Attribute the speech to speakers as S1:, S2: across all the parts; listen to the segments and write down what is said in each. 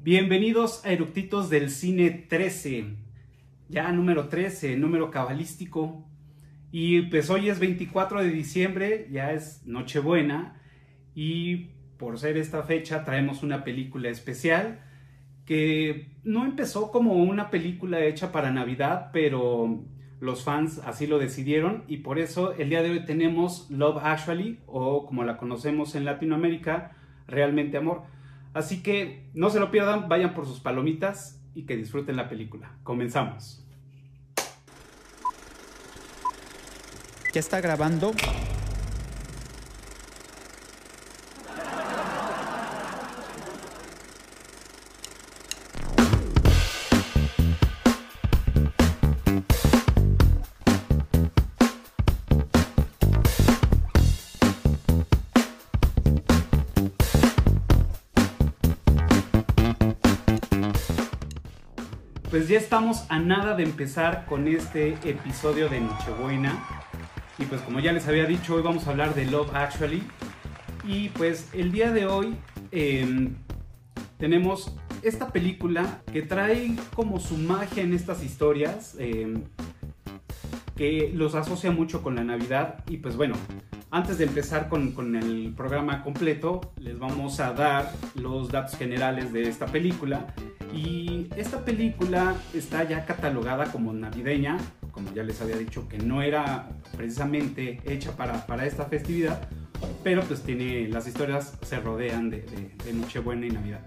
S1: Bienvenidos a Eructitos del Cine 13, ya número 13, número cabalístico. Y pues hoy es 24 de diciembre, ya es Nochebuena, y por ser esta fecha traemos una película especial que no empezó como una película hecha para Navidad, pero los fans así lo decidieron y por eso el día de hoy tenemos Love Actually o como la conocemos en Latinoamérica, Realmente Amor. Así que no se lo pierdan, vayan por sus palomitas y que disfruten la película. Comenzamos.
S2: ¿Ya está grabando?
S1: Pues ya estamos a nada de empezar con este episodio de Nochebuena. Y pues como ya les había dicho, hoy vamos a hablar de Love Actually. Y pues el día de hoy em, tenemos esta película que trae como su magia en estas historias. em, que los asocia mucho con la Navidad. Y pues bueno, antes de empezar con, con el programa completo, les vamos a dar los datos generales de esta película. Y esta película está ya catalogada como navideña, como ya les había dicho que no era precisamente hecha para, para esta festividad, pero pues tiene, las historias se rodean de, Nochebuena y Navidad.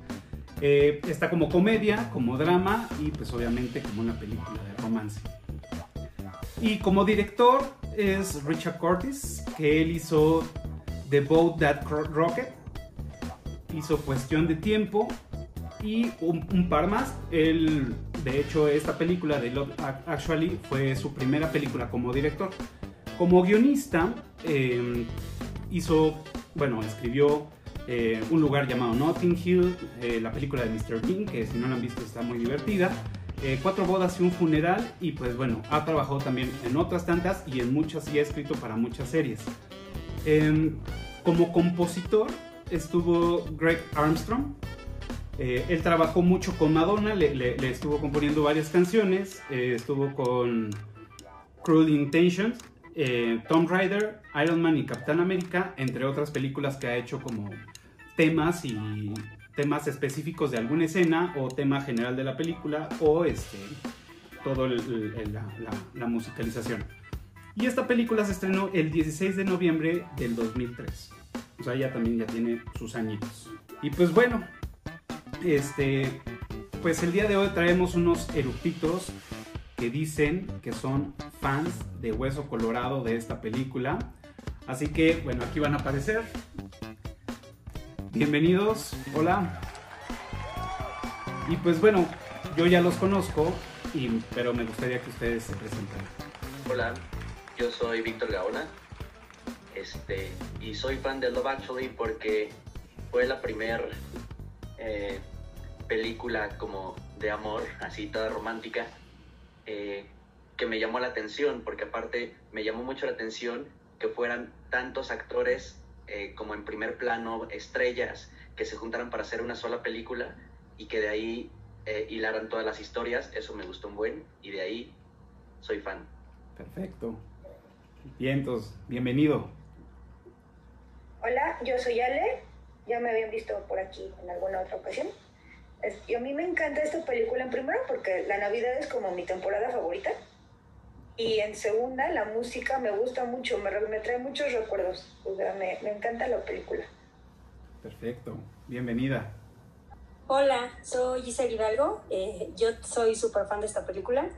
S1: Eh, está como comedia, como drama y pues obviamente como una película de romance. Y como director es Richard Curtis, que él hizo The Boat That Rocket, hizo Cuestión de Tiempo y un, un par más. Él, de hecho, esta película de Love Ac- Actually fue su primera película como director. Como guionista, eh, hizo, bueno, escribió eh, Un lugar llamado Notting Hill, eh, la película de Mr. Bean, que si no la han visto está muy divertida. eh, Cuatro bodas y un funeral, y pues bueno, ha trabajado también en otras tantas y en muchas y ha escrito para muchas series. Em, como compositor estuvo Greg Armstrong, eh, él trabajó mucho con Madonna, le, estuvo componiendo varias canciones, eh, estuvo con Cruel Intentions, eh, Tomb Raider, Iron Man y Capitán América, entre otras películas que ha hecho como temas y temas específicos de alguna escena o tema general de la película o este la, la- la musicalización. Y esta película se estrenó el 16 de noviembre del 2003. O sea, ya también ya tiene sus añitos. Y pues bueno, este, pues el día de hoy traemos unos eructitos que dicen que son fans de Hueso Colorado de esta película. Así que, bueno, aquí van a aparecer. Bienvenidos, hola. Y pues bueno, yo ya los conozco, pero me gustaría que ustedes se presentaran.
S3: Hola, yo soy Víctor Gaona este, y soy fan de Love Actually porque fue la primera película como de amor, así toda romántica, eh, que me llamó la atención porque aparte me llamó mucho la atención que fueran tantos actores eh, como en primer plano, estrellas, que se juntaran para hacer una sola película y que de ahí eh, hilaran todas las historias, eso me gustó un buen y de ahí soy fan.
S1: Perfecto. Bien, entonces, bienvenido.
S4: Hola, yo soy Ale. Ya me habían visto por aquí en alguna otra ocasión. Es- y a mí me encanta esta película en primero porque la Navidad es como mi temporada favorita. Y en segunda, la música me gusta mucho, me, me trae muchos recuerdos. O sea, me, me encanta la película.
S1: Perfecto. Bienvenida.
S5: Hola, soy Giselle Hidalgo. Eh, yo soy súper fan de esta película.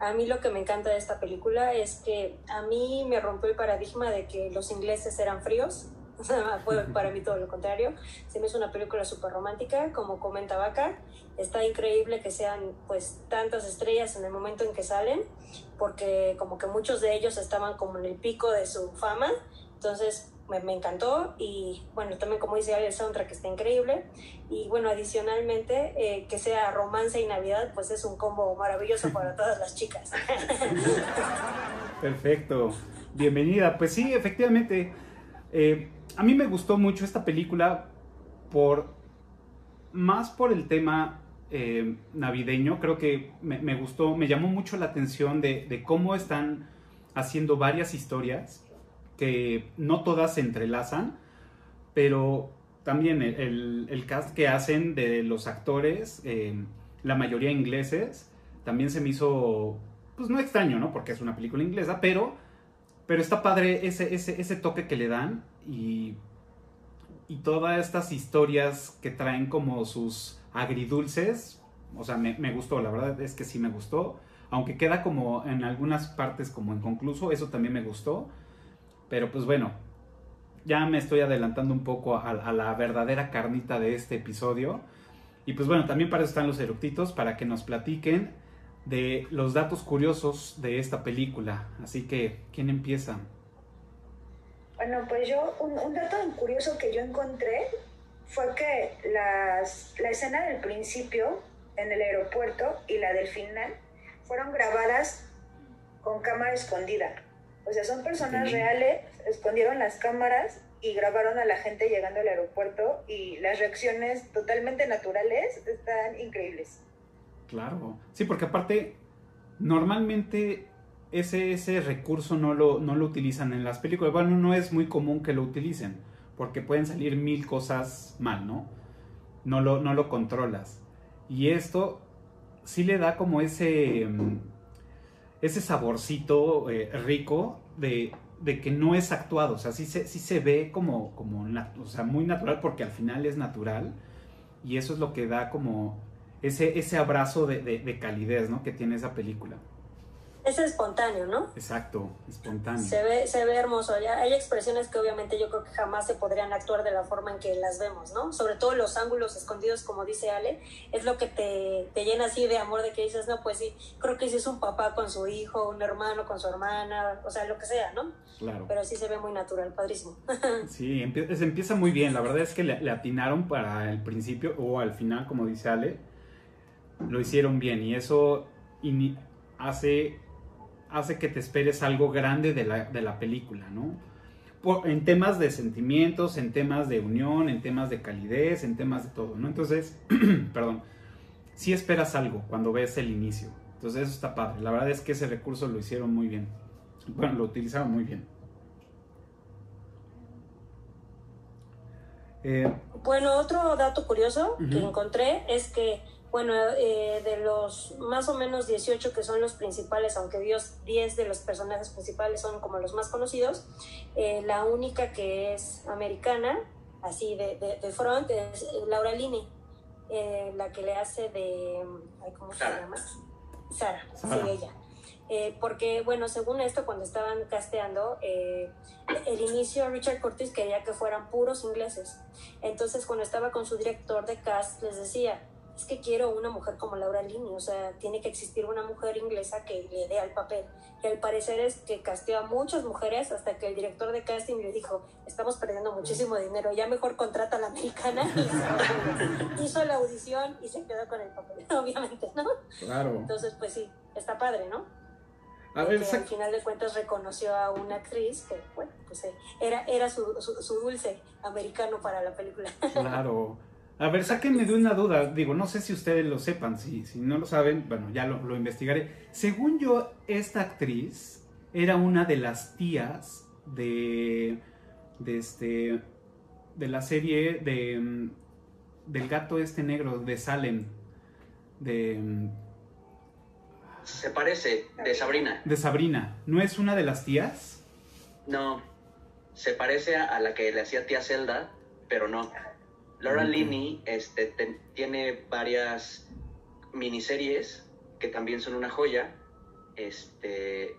S5: A mí lo que me encanta de esta película es que a mí me rompió el paradigma de que los ingleses eran fríos. Fue para mí todo lo contrario. Se me hizo una película súper romántica, como comenta Vaca. Está increíble que sean pues tantas estrellas en el momento en que salen, porque como que muchos de ellos estaban como en el pico de su fama. Entonces me, me encantó y bueno, también como dice el soundtrack está increíble. Y bueno, adicionalmente, eh, que sea romance y Navidad, pues es un combo maravilloso para todas las chicas.
S1: Perfecto. Bienvenida. Pues sí, efectivamente. Eh, a mí me gustó mucho esta película por más por el tema eh, navideño, creo que me, gustó, me llamó mucho la atención de, de, cómo están haciendo varias historias, que no todas se entrelazan, pero también el, el cast que hacen de los actores, eh, la mayoría ingleses, también se me hizo, pues no extraño, ¿no? Porque es una película inglesa, pero, pero está padre ese, ese, ese toque que le dan y, y todas estas historias que traen como sus agridulces, o sea, me, me, gustó, la verdad es que sí me gustó, aunque queda como en algunas partes como inconcluso, eso también me gustó, pero pues bueno, ya me estoy adelantando un poco a, a la verdadera carnita de este episodio. Y pues bueno, también para eso están los eructitos, para que nos platiquen de los datos curiosos de esta película. Así que, ¿quién empieza?
S4: Bueno, pues yo, un, un dato curioso que yo encontré fue que las, la escena del principio en el aeropuerto y la del final fueron grabadas con cámara escondida. O sea, son personas reales, escondieron las cámaras y grabaron a la gente llegando al aeropuerto y las reacciones totalmente naturales están increíbles.
S1: Claro, sí, porque aparte, normalmente ese, ese recurso no lo, no lo utilizan en las películas. Bueno, no es muy común que lo utilicen, porque pueden salir mil cosas mal, ¿no? No lo, no lo controlas. Y esto sí le da como ese, ese saborcito eh, rico de, de, que no es actuado. O sea, sí se, sí se ve como, como o sea, muy natural porque al final es natural. Y eso es lo que da como ese, ese abrazo de, de, de calidez, ¿no? Que tiene esa película.
S5: Es espontáneo, ¿no?
S1: Exacto, espontáneo.
S5: Se ve, se ve hermoso. Hay expresiones que obviamente yo creo que jamás se podrían actuar de la forma en que las vemos, ¿no? Sobre todo los ángulos escondidos, como dice Ale, es lo que te, te llena así de amor, de que dices, no, pues sí, creo que sí es un papá con su hijo, un hermano con su hermana, o sea, lo que sea, ¿no?
S1: Claro.
S5: Pero sí se ve muy natural, padrísimo.
S1: sí, empie se empieza muy bien. La verdad es que le, le atinaron para el principio o al final, como dice Ale, lo hicieron bien y eso hace hace que te esperes algo grande de la, de la película, ¿no? Por, en temas de sentimientos, en temas de unión, en temas de calidez, en temas de todo, ¿no? Entonces, perdón, sí esperas algo cuando ves el inicio. Entonces eso está padre. La verdad es que ese recurso lo hicieron muy bien. Bueno, lo utilizaron muy bien.
S5: Eh, bueno, otro dato curioso uh -huh. que encontré es que bueno, eh, de los más o menos 18 que son los principales, aunque Dios 10 de los personajes principales son como los más conocidos, eh, la única que es americana, así de, de, de front, es Laura Linney, eh, la que le hace de... ¿Cómo se llama? Sara, sí, ella. Eh, porque, bueno, según esto, cuando estaban casteando, eh, el inicio Richard Curtis quería que fueran puros ingleses. Entonces, cuando estaba con su director de cast, les decía, es que quiero una mujer como Laura Linney, o sea, tiene que existir una mujer inglesa que le dé al papel. Y al parecer es que casteó a muchas mujeres hasta que el director de casting le dijo, estamos perdiendo muchísimo dinero, ya mejor contrata a la americana. Y hizo la audición y se quedó con el papel, obviamente, ¿no?
S1: Claro.
S5: Entonces, pues sí, está padre, ¿no?
S1: A ver,
S5: que al final de cuentas reconoció a una actriz que, bueno, pues era, era su, su, su dulce americano para la película.
S1: Claro. A ver, sáquenme de una duda. Digo, no sé si ustedes lo sepan. Si, si no lo saben, bueno, ya lo, lo, investigaré. Según yo, esta actriz era una de las tías de. de este. de la serie de. del gato este negro de Salem. De.
S3: Se parece, de Sabrina.
S1: De Sabrina. ¿No es una de las tías?
S3: No. Se parece a la que le hacía tía Zelda, pero no. Laura okay. Linney este, te, tiene varias miniseries que también son una joya, este,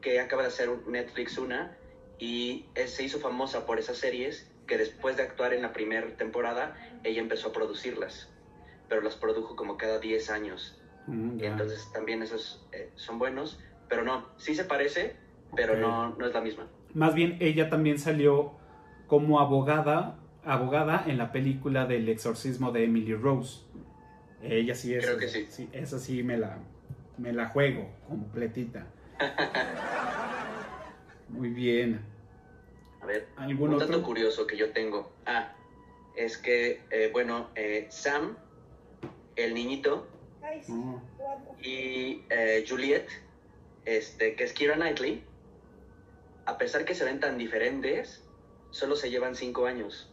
S3: que acaba de hacer Netflix una, y se hizo famosa por esas series que después de actuar en la primera temporada, ella empezó a producirlas, pero las produjo como cada 10 años. Mm, yeah. Entonces también esos eh, son buenos, pero no, sí se parece, pero okay. no, no es la misma.
S1: Más bien ella también salió como abogada abogada en la película del exorcismo de Emily Rose. Ella sí es.
S3: Creo que sí.
S1: sí esa sí me la, me la juego completita. Muy bien.
S3: A ver, un dato
S1: otro?
S3: curioso que yo tengo. Ah, es que, eh, bueno, eh, Sam, el niñito,
S1: Oh.
S4: amo.
S3: y eh, Juliet, este, que es Kira Knightley, a pesar que se ven tan diferentes, solo se llevan cinco años.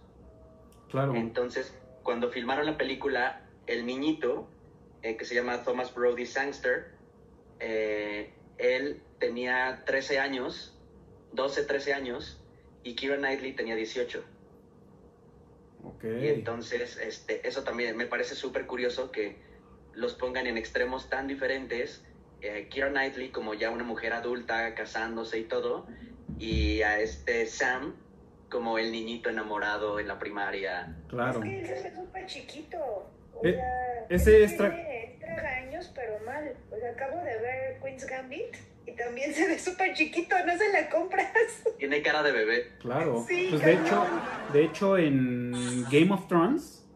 S1: Claro.
S3: Entonces, cuando filmaron la película, el niñito, eh, que se llama Thomas Brody Sangster, eh, él tenía 13 años, 12, 13 años, y Kira Knightley tenía 18.
S1: Ok.
S3: Y entonces, este, eso también me parece súper curioso que los pongan en extremos tan diferentes. Eh, Keira Knightley como ya una mujer adulta, casándose y todo, y a este Sam como el niñito enamorado en la primaria.
S1: Claro.
S4: Es que él se ve súper chiquito. O
S1: Eh,
S4: sea,
S1: ese es tra-
S4: tiene tragaños, pero mal. O sea, acabo de ver Queen's Gambit y también se ve súper chiquito, no se la compras.
S3: Tiene cara de bebé.
S1: Claro.
S4: Sí,
S1: pues de hecho, de hecho en Game of Thrones,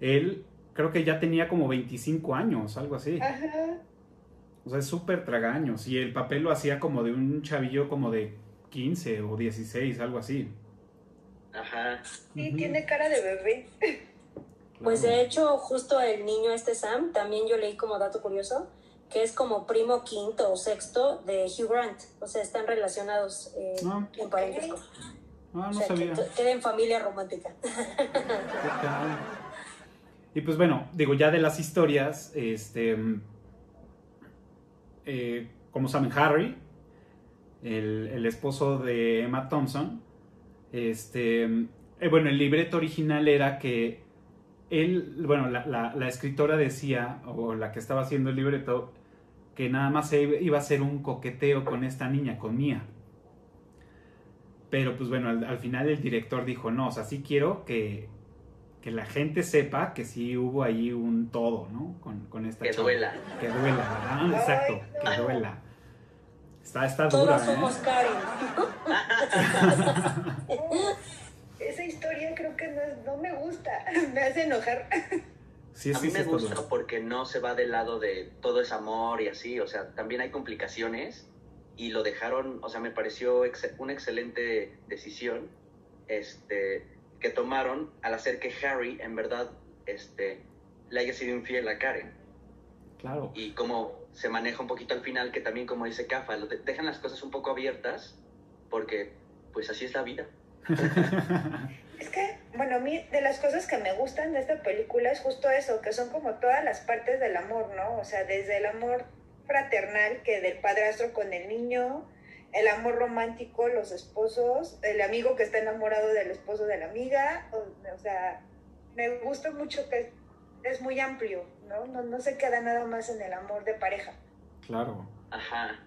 S1: él creo que ya tenía como 25 años, algo así.
S4: Ajá.
S1: O sea, es súper tragaños. Y el papel lo hacía como de un chavillo como de 15 o 16, algo así.
S3: Ajá.
S4: Sí, tiene cara de bebé.
S5: Pues de hecho, justo el niño este Sam, también yo leí como dato curioso, que es como primo quinto o sexto de Hugh Grant. O sea, están relacionados eh,
S1: Ah.
S5: en parentesco.
S1: Ah, no
S5: o sea, que
S1: sabía.
S5: t- queda en familia romántica.
S1: Y pues bueno, digo, ya de las historias, este. eh, como saben, Harry, el, el esposo de Emma Thompson, este. eh, bueno, el libreto original era que él, bueno, la, la- la escritora decía, o la que estaba haciendo el libreto, que nada más iba a hacer un coqueteo con esta niña, con Mía. Pero pues bueno, al, al final el director dijo, no, o sea, sí quiero que, que la gente sepa que sí hubo ahí un todo, ¿no? Con, con esta
S3: Que duela.
S1: Que duela, ¿verdad? Exacto, que duela. Está, está dura,
S5: Todas somos
S1: ¿eh?
S5: Karen.
S4: Esa historia creo que no, es- no me gusta. Me hace enojar.
S1: Sí,
S3: A mí
S1: sí
S3: me gusta
S1: dura.
S3: porque no se va del lado de todo es amor y así, o sea, también hay complicaciones y lo dejaron, o sea, me pareció ex- una excelente decisión este, que tomaron al hacer que Harry en verdad este, le haya sido infiel a Karen
S1: Claro.
S3: y cómo se maneja un poquito al final, que también como dice Cafa, lo de- dejan las cosas un poco abiertas porque pues así es la vida.
S4: Es que, bueno, a mí de las cosas que me gustan de esta película es justo eso, que son como todas las partes del amor, ¿no? O sea, desde el amor fraternal, que del padrastro con el niño, el amor romántico, los esposos, el amigo que está enamorado del esposo de la amiga, o, o sea, me gusta mucho que es muy amplio, ¿no? ¿no? No se queda nada más en el amor de pareja.
S1: Claro.
S3: Ajá.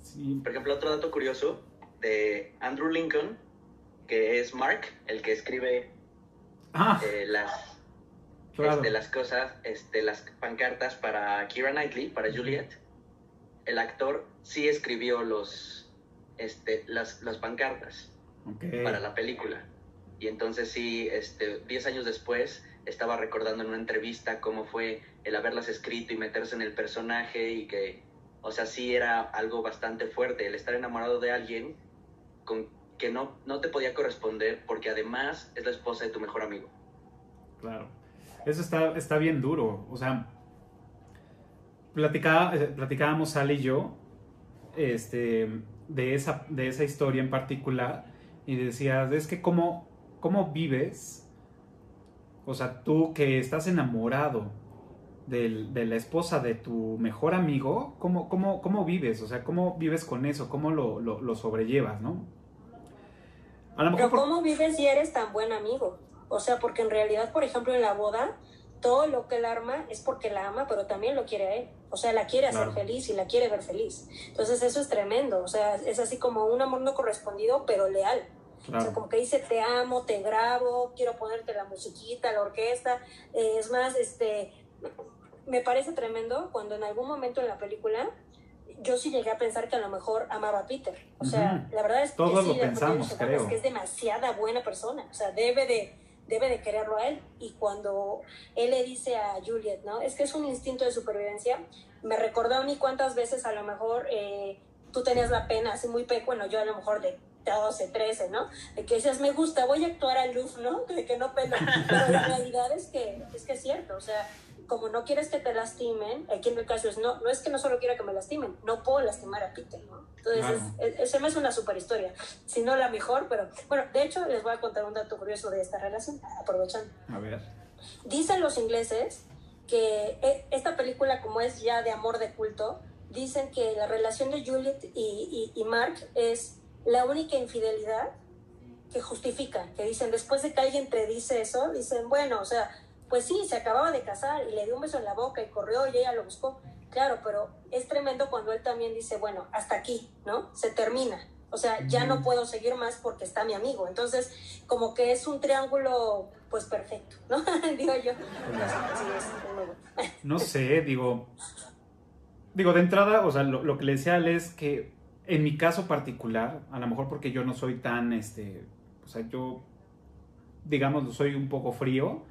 S1: Sí.
S3: Por ejemplo, otro dato curioso de Andrew Lincoln, que es Mark, el que escribe
S1: Ah,
S3: eh, las,
S1: claro.
S3: este, las cosas, este, las pancartas para Kira Knightley, para Juliet. El actor sí escribió los, este, las, las pancartas para la película. Y entonces sí, este, 10 años después, estaba recordando en una entrevista cómo fue el haberlas escrito y meterse en el personaje y que, o sea, sí era algo bastante fuerte, el estar enamorado de alguien con que no, no te podía corresponder porque además es la esposa de tu mejor amigo.
S1: Claro. Eso está, está bien duro. O sea, platicaba, eh, platicábamos Sally y yo este, de, esa, de esa historia en particular y decías, es que cómo, cómo vives, o sea, tú que estás enamorado del- de la esposa de tu mejor amigo, ¿cómo, cómo, cómo vives? O sea, ¿cómo vives con eso? ¿Cómo lo, lo, lo sobrellevas, no? A lo mejor
S5: Pero
S1: por-
S5: ¿cómo vives si eres tan buen amigo? O sea, porque en realidad, por ejemplo, en la boda, todo lo que él arma es porque la ama, pero también lo quiere a él. O sea, la quiere hacer
S1: Claro.
S5: feliz y la quiere ver feliz. Entonces eso es tremendo. O sea, es así como un amor no correspondido, pero leal. O sea,
S1: claro,
S5: como que dice, te amo, te grabo, quiero ponerte la musiquita, la orquesta. Eh, es más, este, me parece tremendo cuando en algún momento en la película yo sí llegué a pensar que a lo mejor amaba a Peter. O sea,
S1: Ujú.
S5: la verdad es que
S1: Todos
S5: sí,
S1: lo pensamos,
S5: dije, "Bueno,
S1: creo.
S5: es que es demasiada buena persona. O sea, debe de, debe de quererlo a él. Y cuando él le dice a Juliet, ¿no? Es que es un instinto de supervivencia. Me recordó a mí cuántas veces a lo mejor eh, tú tenías la pena, así muy pe bueno, yo a lo mejor de 12, 13, ¿no? De que dices, me gusta, voy a actuar a luz, ¿no? De que no pelo. Pero la realidad es que, es que es cierto, o sea, como no quieres que te lastimen, aquí en el caso es, no, no es que no solo quiera que me lastimen, no puedo lastimar a Peter, ¿no? Entonces,
S1: Claro.
S5: es, es, ese me es una super historia, si no la mejor, pero bueno, de hecho les voy a contar un dato curioso de esta relación, aprovechando.
S1: A ver.
S5: Dicen los ingleses que e- esta película, como es ya de amor de culto, dicen que la relación de Juliet y, y- y Mark es la única infidelidad que justifica, que dicen, después de que alguien te dice eso, dicen, bueno, o sea, pues sí, se acababa de casar y le dio un beso en la boca y corrió y ella lo buscó. Claro, pero es tremendo cuando él también dice, bueno, hasta aquí, ¿no? Se termina. O sea, ya no puedo seguir más porque está mi amigo. Entonces, como que es un triángulo, pues perfecto, ¿no? Digo yo. Entonces, sí, es es muy bueno.
S1: No sé, digo. Digo, de entrada, o sea, lo, que le decía a Ale es que en mi caso particular, a lo mejor porque yo no soy tan, este, o sea, yo, digamos, soy un poco frío,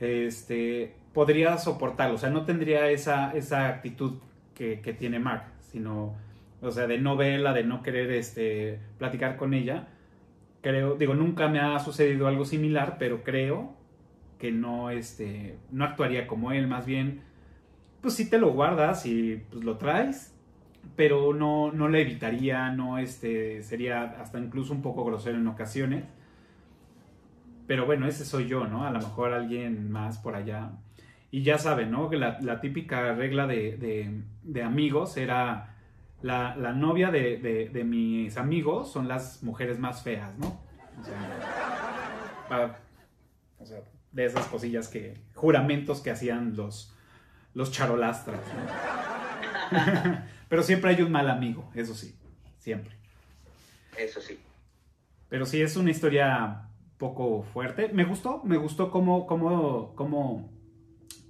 S1: este, podría soportarlo, o sea, no tendría esa, esa actitud que, que tiene Mark, sino, o sea, de no verla, de no querer, este, platicar con ella. Creo, digo, nunca me ha sucedido algo similar, pero creo que no, este, no actuaría como él, más bien, pues sí te lo guardas y pues lo traes, pero no, no le evitaría, no, este, sería hasta incluso un poco grosero en ocasiones. Pero bueno, ese soy yo, ¿no? A lo mejor alguien más por allá. Y ya saben, ¿no? La, la típica regla de, de- amigos era la, la novia de, de- mis amigos son las mujeres más feas, ¿no? O sea, o sea, de esas cosillas que, juramentos que hacían los, los charolastras, ¿no? Pero siempre hay un mal amigo, eso sí, siempre.
S3: Eso sí.
S1: Pero sí es una historia poco fuerte. Me gustó, me gustó cómo, cómo, cómo,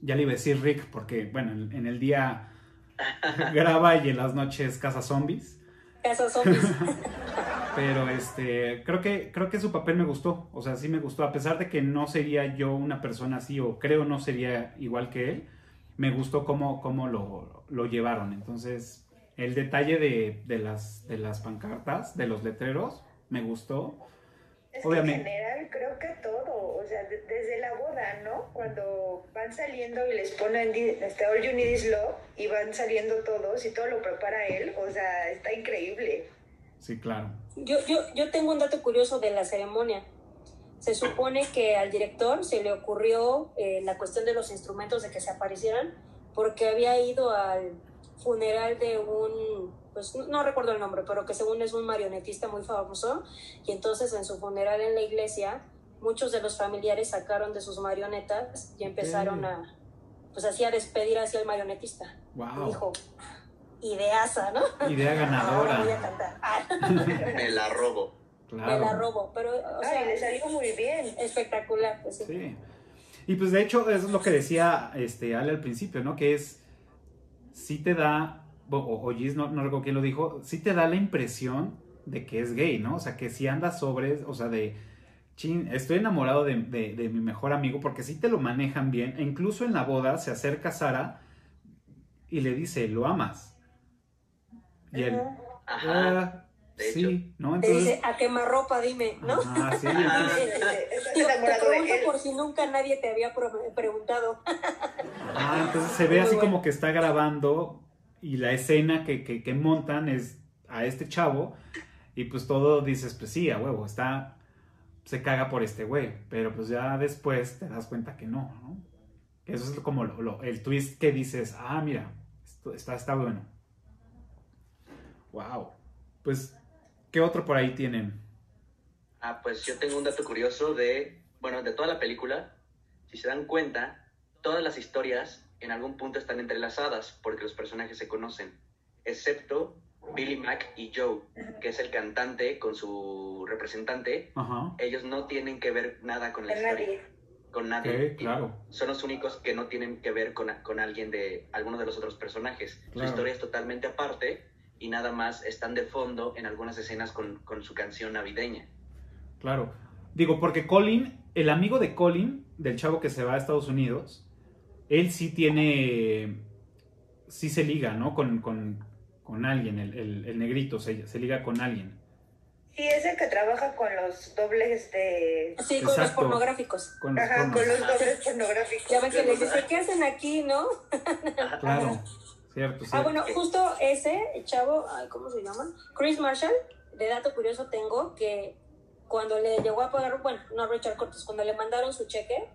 S1: ya le iba a decir Rick, porque bueno, en, en el día graba y en las noches caza zombies.
S5: Casos zombies.
S1: Pero este, creo que, creo que su papel me gustó. O sea, sí me gustó. A pesar de que no sería yo una persona así, o creo no sería igual que él, me gustó cómo, cómo lo, lo llevaron. Entonces, el detalle de, de las, de las pancartas, de los letreros, me gustó.
S4: Es
S1: Obviamente.
S4: que en general creo que todo, o sea, de- desde la boda, ¿no? Cuando van saliendo y les ponen di- este, All You Need Is Love y van saliendo todos y todo lo prepara él, o sea, está increíble.
S1: Sí, claro.
S5: Yo, yo, yo tengo un dato curioso de la ceremonia. Se supone que al director se le ocurrió eh, la cuestión de los instrumentos de que se aparecieran porque había ido al funeral de un, pues no- no recuerdo el nombre, pero que según es un marionetista muy famoso y entonces en su funeral en la iglesia muchos de los familiares sacaron de sus marionetas y empezaron a, pues así a despedir hacia el marionetista. Y
S1: Wow.
S5: dijo, ideasa, ¿no?
S1: Idea
S5: Ahora voy a
S1: ganadora.
S5: cantar. Ah,
S3: Me la robo.
S5: Me la
S1: Claro.
S5: robo, pero o sea,
S4: le salió muy bien.
S5: espectacular, pues sí.
S1: Sí. Y pues de hecho, eso es lo que decía este, Ale al principio, ¿no? Que es, sí te da, o, o Gis, no, no recuerdo quién lo dijo, sí te da la impresión de que es gay, ¿no? O sea, que si anda sobre, o sea, de, chin, estoy enamorado de, de- de mi mejor amigo, porque sí te lo manejan bien, e incluso en la boda se acerca Sara y le dice, lo amas. Y él. "Ah,
S3: de
S1: sí, ¿no?
S5: Te
S1: Entonces,
S5: dice, a quemarropa, dime, ¿no?
S1: ajá, sí,
S3: Ah,
S5: te pregunto por si nunca nadie te había preguntado.
S1: Ah, entonces se ve
S5: Muy
S1: así
S5: bueno.
S1: como que está grabando y la escena que, que- que montan es a este chavo y pues todo dices, pues sí, a huevo, está, se caga por este güey, pero pues ya después te das cuenta que no, ¿no? Eso es como lo- lo- el twist que dices, ah, mira, esto está, está bueno. Wow. Pues, ¿qué otro por ahí tienen?
S3: Ah, pues yo tengo un dato curioso de, bueno, de toda la película. Si se dan cuenta, todas las historias en algún punto están entrelazadas porque los personajes se conocen, excepto Billy Mack y Joe, que es el cantante con su representante.
S1: Ajá.
S3: Ellos no tienen que ver nada con la historia,
S4: nadie.
S3: con nadie.
S1: Claro.
S3: Son los únicos que no tienen que ver con, con alguien de alguno de los otros personajes. Su historia es totalmente aparte y nada más están de fondo en algunas escenas con, con su canción navideña.
S1: Claro. Digo, porque Colin, el amigo de Colin, del chavo que se va a Estados Unidos, él sí tiene. Sí se liga, ¿no? Con, con, con alguien, el, el- el negrito se, se liga con alguien.
S4: Sí, es el que trabaja con los dobles de...
S5: Sí, con los pornográficos.
S1: Con los
S4: Ajá,
S1: pornos.
S4: con los dobles pornográficos.
S5: Ya ven que les dice, ¿qué hacen aquí, no?
S1: Claro, cierto,
S5: Ah,
S1: cierto.
S5: bueno, justo ese chavo, ay, ¿cómo se llama? Chris Marshall, de dato curioso tengo que cuando le llegó a pagar, bueno, no Richard Cortes, cuando le mandaron su cheque,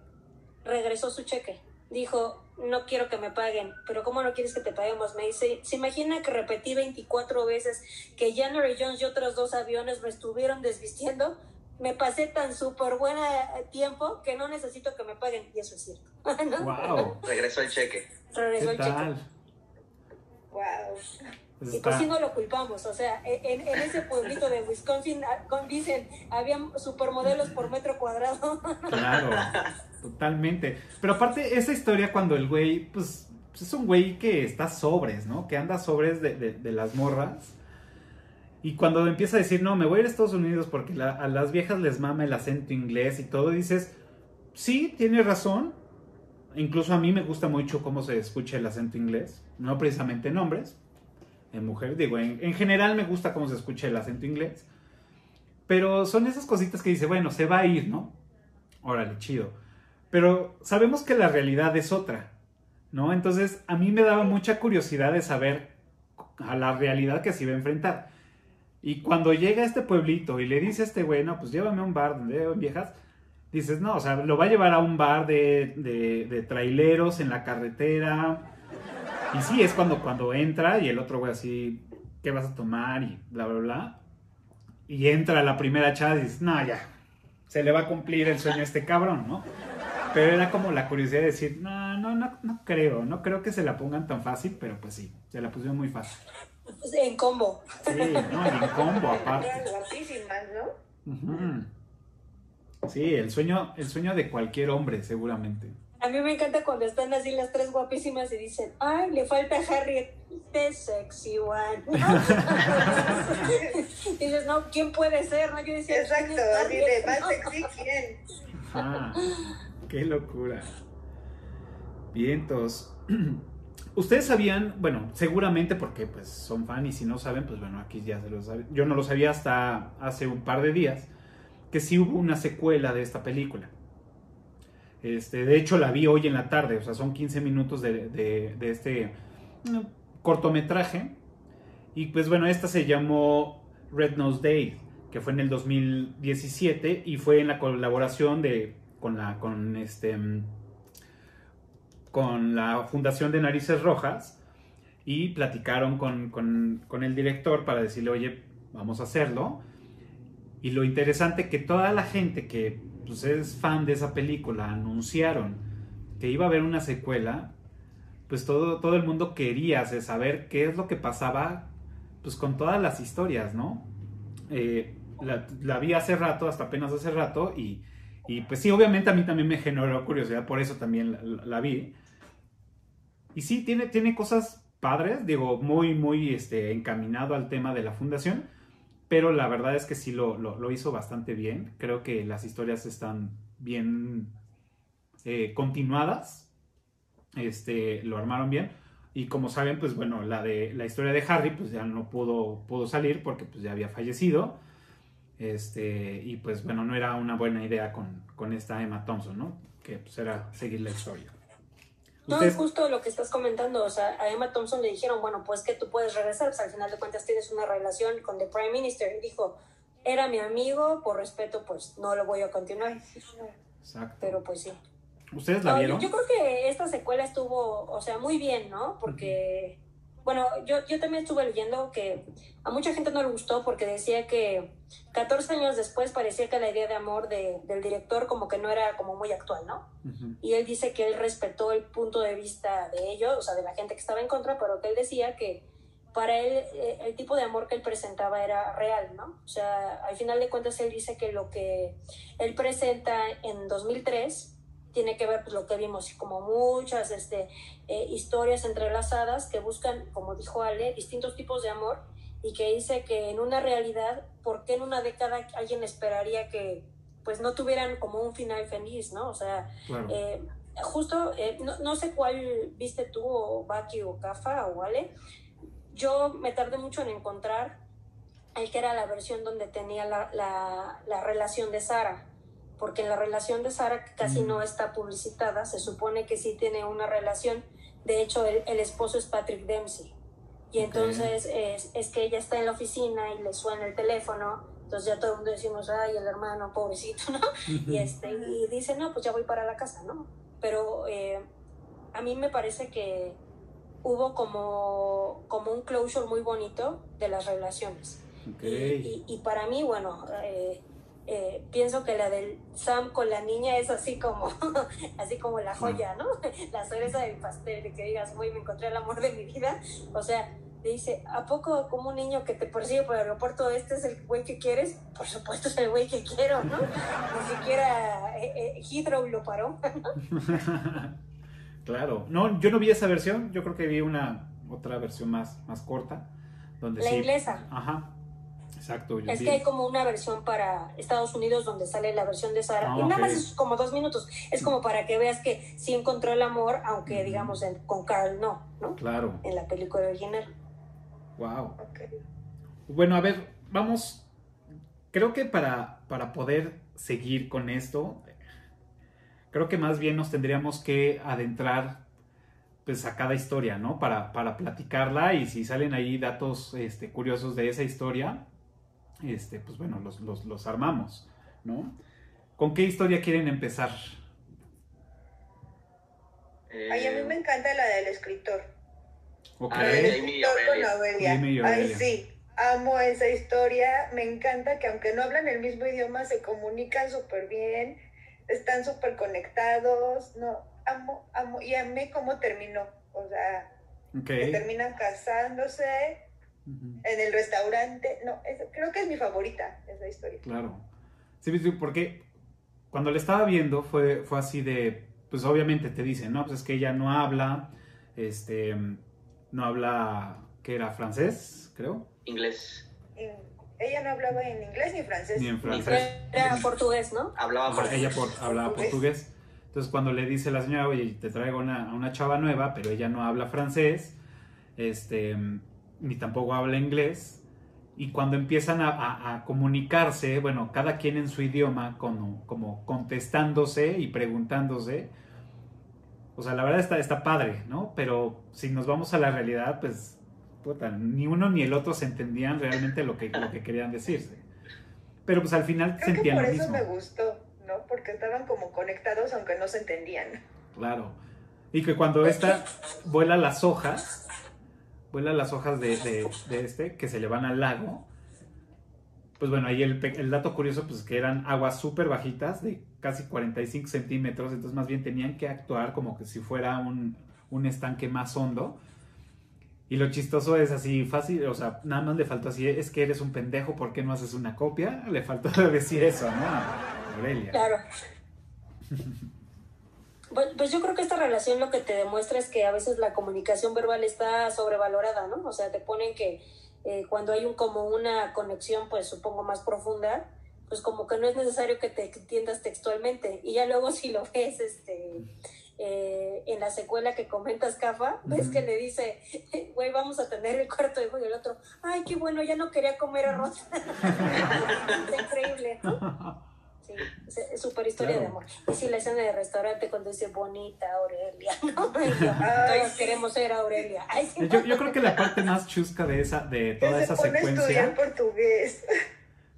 S5: regresó su cheque. Dijo, no quiero que me paguen, pero ¿cómo no quieres que te paguemos? Me dice, ¿se imagina que repetí 24 veces que January Jones y otros dos aviones me estuvieron desvistiendo? Me pasé tan súper buen tiempo que no necesito que me paguen. Y eso es cierto. ¿no?
S1: Wow.
S3: Regresó el cheque.
S5: Regresó
S1: ¿Qué
S5: el cheque.
S4: Wow.
S1: Pues
S5: Y pues sí no lo culpamos, o sea, en, en ese pueblito de Wisconsin, ah, con- dicen, había supermodelos por metro cuadrado.
S1: Claro, totalmente. Pero aparte, esa historia cuando el güey, pues, pues, es un güey que está sobres, ¿no? Que anda sobres de, de- de las morras. Y cuando empieza a decir, no, me voy a ir a Estados Unidos porque la- a las viejas les mama el acento inglés y todo, dices, sí, tiene razón. Incluso a mí me gusta mucho cómo se escucha el acento inglés. No precisamente en hombres, en mujeres. Digo, en, en general me gusta cómo se escucha el acento inglés. Pero son esas cositas que dice, bueno, se va a ir, ¿no? Órale, chido. Pero sabemos que la realidad es otra, ¿no? Entonces, a mí me daba mucha curiosidad de saber a la realidad que se iba a enfrentar. Y cuando llega a este pueblito y le dice a este güey, no, pues llévame a un bar donde hay viejas, dices, no, o sea, lo va a llevar a un bar de, de, de traileros en la carretera. Y sí, es cuando, cuando entra y el otro güey así, ¿qué vas a tomar? Y bla, bla, bla. Y entra la primera chava y dices, no, ya, se le va a cumplir el sueño a este cabrón, ¿no? Pero era como la curiosidad de decir, no, no, no, no creo, no creo que se la pongan tan fácil, pero pues sí, se la pusieron muy fácil.
S5: Pues, en combo.
S1: Sí, no, y en combo aparte.
S4: Eran guapísimas, ¿no?
S1: Ujú. Sí, el sueño, el sueño de cualquier hombre, seguramente.
S5: A mí me encanta cuando están así las tres guapísimas y dicen, ay, le falta Harriet, the sexy one. y dices, no, ¿quién puede ser? ¿No? Yo decía,
S4: Exacto,
S5: "¿Quién es
S4: así de
S5: Harriet?".
S4: más sexy quién.
S1: Ah, qué locura. Vientos. Ustedes sabían, bueno, seguramente porque pues son fan y si no saben, pues bueno, aquí ya se lo saben. Yo no lo sabía hasta hace un par de días que sí hubo una secuela de esta película. Este, de hecho la vi hoy en la tarde, o sea, son 15 minutos de, de- este mm, cortometraje. Y pues bueno, esta se llamó Red Nose Day, que fue en el 2017 y fue en la colaboración de con la con este mm, con la Fundación de Narices Rojas y platicaron con- con el director para decirle, oye, vamos a hacerlo. Y lo interesante que toda la gente que pues, es fan de esa película anunciaron que iba a haber una secuela, pues todo, todo el mundo quería saber qué es lo que pasaba pues con todas las historias, ¿no? Eh, la, vi hace rato, hasta apenas hace rato, y, y, pues sí, obviamente a mí también me generó curiosidad, por eso también la, la- la vi. Y sí, tiene, tiene cosas padres, digo, muy, muy este, encaminado al tema de la fundación, pero la verdad es que sí lo, lo- hizo bastante bien. Creo que las historias están bien eh, continuadas, este, lo armaron bien. Y como saben, pues bueno, la de la historia de Harry, pues ya no pudo, pudo salir porque pues ya había fallecido. Este, y pues bueno, no era una buena idea con, con esta Emma Thompson, ¿no? Que pues era seguir la historia.
S5: No, es justo lo que estás comentando. O sea, a Emma Thompson le dijeron, bueno, pues que tú puedes regresar. Pues al final de cuentas tienes una relación con the Prime Minister. Y dijo, era mi amigo, por respeto, pues no lo voy a continuar.
S1: Exacto.
S5: Pero pues sí.
S1: ¿Ustedes la
S5: No, yo,
S1: vieron?
S5: yo creo que esta secuela estuvo, o sea, muy bien, ¿no? Porque, bueno, yo, yo también estuve leyendo que a mucha gente no le gustó porque decía que 14 años después parecía que la idea de amor de- del director como que no era como muy actual, ¿no? Y él dice que él respetó el punto de vista de ellos, o sea, de la gente que estaba en contra, pero que él decía que para él eh, el tipo de amor que él presentaba era real, ¿no? O sea, al final de cuentas él dice que lo que él presenta en 2003 tiene que ver pues, lo que vimos, como muchas este, eh, historias entrelazadas que buscan, como dijo Ale, distintos tipos de amor y que dice que en una realidad, ¿por qué en una década alguien esperaría que pues no tuvieran como un final feliz, ¿no? O sea, eh, justo, eh, no, no sé cuál viste tú, o Baki o Kafa o Ale. Yo me tardé mucho en encontrar el que era la versión donde tenía la, la, la relación de Sara, porque la relación de Sara casi
S1: Mm.
S5: no está publicitada, se supone que sí tiene una relación, de hecho el, el esposo es Patrick Dempsey, y entonces es, es que ella está en la oficina y le suena el teléfono, entonces ya todo el mundo decimos, ay, el hermano, pobrecito, ¿no? y este y dice no pues ya voy para la casa no pero eh, a mí me parece que hubo como como un closure muy bonito de las relaciones
S1: Ok.
S5: y, y- y para mí bueno eh, eh, pienso que la del Sam con la niña es así como así como la joya no la cereza del pastel de que digas uy me encontré el amor de mi vida o sea le dice, ¿a poco como un niño que te persigue por el aeropuerto este es el güey que quieres? Por supuesto es el güey que quiero, ¿no? Ni siquiera eh, eh, Heathrow lo paró.
S1: claro. No, yo no vi esa versión. Yo creo que vi una otra versión más, más corta. Donde
S5: La
S1: sí.
S5: inglesa.
S1: Ajá. Exacto. yo
S5: Es que hay como una versión para Estados Unidos donde sale la versión de Sara.
S1: Ah,
S5: y nada más es como dos minutos. Es como para que veas que sí encontró el amor, aunque digamos en- con Carl no, ¿no?
S1: Claro.
S5: En la película original.
S1: Wow.
S4: Ok.
S1: Bueno, a ver, vamos. Creo que para, para poder seguir con esto, creo que más bien nos tendríamos que adentrar pues a cada historia, ¿no? Para, para platicarla y si salen ahí datos este, curiosos de esa historia, este, pues bueno, los, los, los armamos, ¿no? ¿Con qué historia quieren empezar?
S3: Eh,
S4: Ay, a mí me encanta la del escritor.
S1: Ok.
S3: Ah,
S4: La del escritor con Ay, sí. Amo esa historia. Me encanta que aunque no hablan el mismo idioma, se comunican súper bien. Están súper conectados. No, amo, amo. Y amé cómo terminó. O sea, que terminan casándose En el restaurante. No, es- creo que es mi favorita esa historia.
S1: Claro. Sí, sí, porque cuando le estaba viendo fue, fue así de, pues obviamente te dicen, no, pues es que ella no habla, este, no habla, ¿qué era? ¿Francés? Creo.
S3: Inglés.
S4: Ella no hablaba en inglés ni francés.
S1: Ni en francés.
S5: Era portugués, ¿no?
S3: Hablaba
S1: Ajá,
S3: portugués.
S1: ella por, hablaba
S4: Portugués.
S1: portugués. Entonces cuando le dice la señora, oye, te traigo una, una chava nueva, pero ella no habla francés, este, ni tampoco habla inglés, y cuando empiezan a, a- a comunicarse, bueno, cada quien en su idioma, como, como contestándose y preguntándose, o sea, la verdad está, está padre, ¿no? Pero si nos vamos a la realidad, pues, puta, ni uno ni el otro se entendían realmente lo que, lo que querían decirse. Pero pues al final
S4: Creo que
S1: sentían
S4: por
S1: lo
S4: eso
S1: mismo.
S4: me gustó, ¿no? Porque estaban como conectados aunque no se entendían.
S1: Claro. Y que cuando esta vuela las hojas, vuela las hojas de, de- de este, que se le van al lago, pues bueno, ahí el, el dato curioso, pues que eran aguas súper bajitas, de casi 45 centímetros, entonces más bien tenían que actuar como que si fuera un, un estanque más hondo. Y lo chistoso es así fácil, o sea, nada más le faltó así, es que eres un pendejo, ¿por qué no haces una copia? Le faltó decir eso, ¿no? Aurelia.
S5: Claro. Pues, pues yo creo que esta relación lo que te demuestra es que a veces la comunicación verbal está sobrevalorada, ¿no? O sea, te ponen que eh, cuando hay un como una conexión, pues supongo más profunda, pues como que no es necesario que te entiendas textualmente. Y ya luego si lo ves, este, eh, en la secuela que comentas, Cafa, ves
S1: Ujú.
S5: que le dice, güey, vamos a tener el cuarto hijo y el otro, ay, qué bueno, ya no quería comer arroz. Está increíble, ¿no? Sí, súper historia
S1: Claro.
S5: de amor. Y sí, la escena de restaurante cuando dice bonita Aurelia, ¿no? Y yo,
S4: Ay,
S5: todos
S4: sí.
S5: queremos ser Aurelia. Ay, sí,
S1: Yo, yo creo que la parte más chusca de esa, de toda
S4: que
S1: esa
S4: se pone a estudiar
S1: secuencia,
S4: portugués.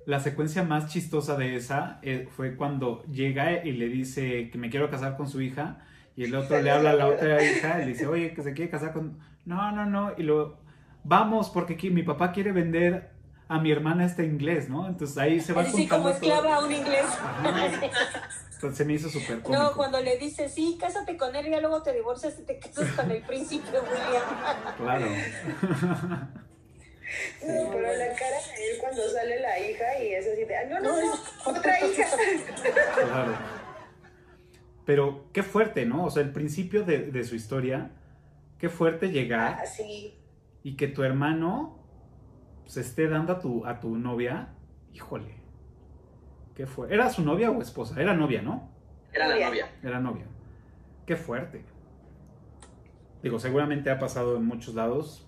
S1: la secuencia más chistosa de esa eh, fue cuando llega y le dice que me quiero casar con su hija y el otro le habla a la otra hija y le dice, oye, que se quiere casar con... No, no, no, y luego, vamos, porque aquí mi papá quiere vender a mi hermana este inglés, ¿no? Entonces ahí se va
S5: Así como
S1: juntando
S5: esclava a
S1: todo.
S5: un inglés.
S1: Ajá. Entonces se me hizo súper cómico.
S5: No, cuando le dice, sí, cásate con él y ya luego te divorcias y te casas con el príncipe William.
S1: Claro.
S4: No, pero la cara de él cuando sale la hija y es así de, ah, no, no, no, otra hija.
S1: Claro. Pero qué fuerte, ¿no? O sea, el principio de, de su historia, qué fuerte llegar
S4: Ah, sí.
S1: y que tu hermano se esté dando a tu, a tu novia. Híjole. ¿Qué fue? ¿Era su novia o esposa? Era novia, ¿no?
S3: Era la
S4: Novia.
S3: novia.
S1: Era novia. Qué fuerte. Digo, seguramente ha pasado en muchos lados.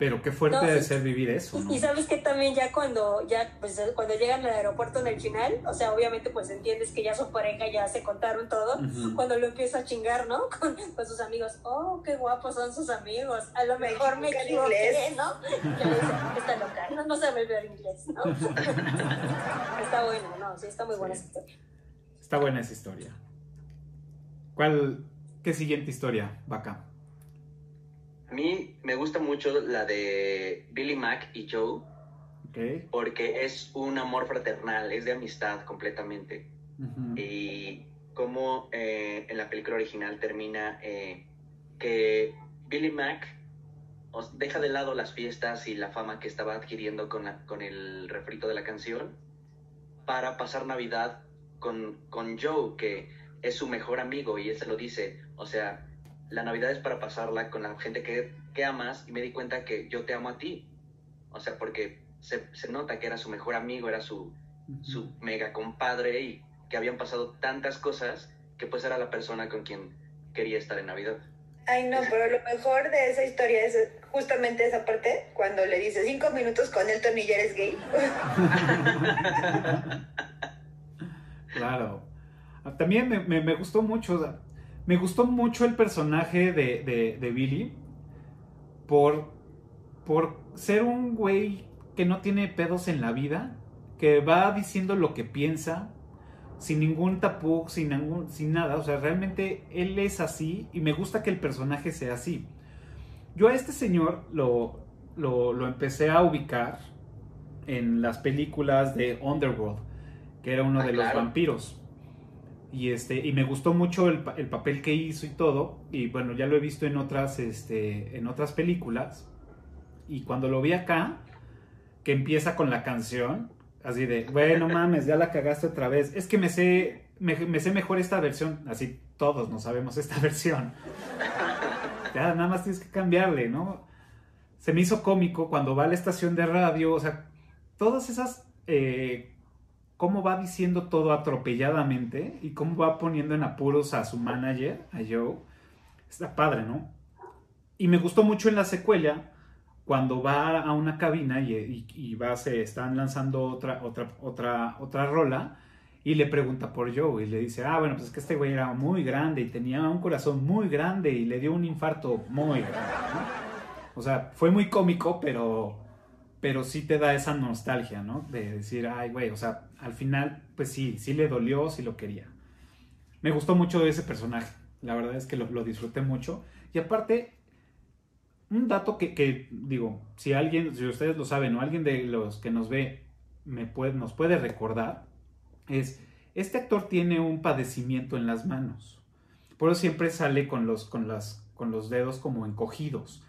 S1: Pero qué fuerte
S5: No,
S1: debe
S5: y-
S1: ser vivir eso, ¿no?
S5: Y sabes que también ya cuando ya pues cuando llegan al aeropuerto en el final, o sea, obviamente pues entiendes que ya son pareja, ya se contaron todo. Cuando lo empieza a chingar, ¿no? Con, con sus amigos. Oh, qué guapos son sus amigos. A lo mejor me equivoqué,
S4: inglés.
S5: ¿no? Dice, está loca, no, no sabe hablar inglés, ¿no? está bueno, no, sí, está muy buena esa historia.
S1: Está buena esa historia. ¿Cuál, qué siguiente historia, Vaca?
S3: A mí me gusta mucho la de Billy Mac y Joe porque es un amor fraternal, es de amistad completamente. Y cómo eh, en la película original termina eh, que Billy Mack os- deja de lado las fiestas y la fama que estaba adquiriendo con, la- con el refrito de la canción para pasar Navidad con, con Joe, que es su mejor amigo y él se lo dice, o sea, la Navidad es para pasarla con la gente que, que amas y me di cuenta que yo te amo a ti, o sea, porque se, se nota que era su mejor amigo, era su, su mega compadre y que habían pasado tantas cosas que pues era la persona con quien quería estar en Navidad.
S4: Ay, no, pero lo mejor de esa historia es justamente esa parte, cuando le dice cinco minutos con Elton y ya eres gay.
S1: Claro. También me, me- me gustó mucho, me gustó mucho el personaje de, de- de Billy por, por ser un güey que no tiene pedos en la vida, que va diciendo lo que piensa, sin ningún tapú, sin, ningún, sin nada. O sea, realmente él es así y me gusta que el personaje sea así. Yo a este señor lo, lo, lo empecé a ubicar en las películas de Underworld, que era uno
S3: Ah,
S1: de los vampiros. Y, este, y me gustó mucho el, el papel que hizo y todo. Y bueno, ya lo he visto en otras, este, en otras películas. Y cuando lo vi acá, que empieza con la canción, así de, bueno, mames, ya la cagaste otra vez. Es que me sé, me, me sé mejor esta versión, así todos no sabemos esta versión. Ya nada más tienes que cambiarle, ¿no? Se me hizo cómico cuando va a la estación de radio, o sea, todas esas, eh, cómo va diciendo todo atropelladamente y cómo va poniendo en apuros a su manager, a Joe, está padre, ¿no? Y me gustó mucho en la secuela cuando va a una cabina y, y- va, se están lanzando otra, otra, otra, otra rola y le pregunta por Joe y le dice, ah, bueno, pues es que este güey era muy grande y tenía un corazón muy grande y le dio un infarto muy grande. O sea, fue muy cómico, pero, pero sí te da esa nostalgia, ¿no? De decir, ay, güey, o sea, al final, pues sí, sí le dolió, sí lo quería. Me gustó mucho ese personaje, la verdad es que lo, disfruté mucho. Y aparte, un dato que, que, digo, si alguien, si ustedes lo saben o alguien de los que nos ve me puede, nos puede recordar, es, este actor tiene un padecimiento en las manos. Por eso siempre sale con los, con las, con los dedos como encogidos.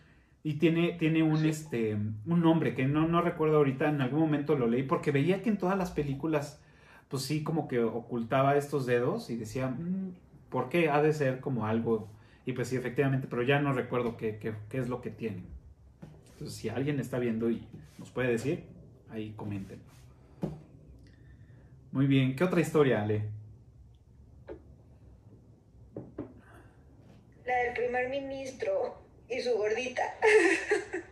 S1: Y tiene, tiene un,
S3: Sí.
S1: este, un nombre que no, no recuerdo ahorita, en algún momento lo leí, porque veía que en todas las películas, pues sí, como que ocultaba estos dedos y decía, "Mm, ¿por qué? Ha de ser como algo. Y pues sí, efectivamente, pero ya no recuerdo qué, qué- qué es lo que tiene. Entonces, si alguien está viendo y nos puede decir, ahí comenten. Muy bien, ¿qué otra historia, Ale?
S4: La del primer ministro y su gordita.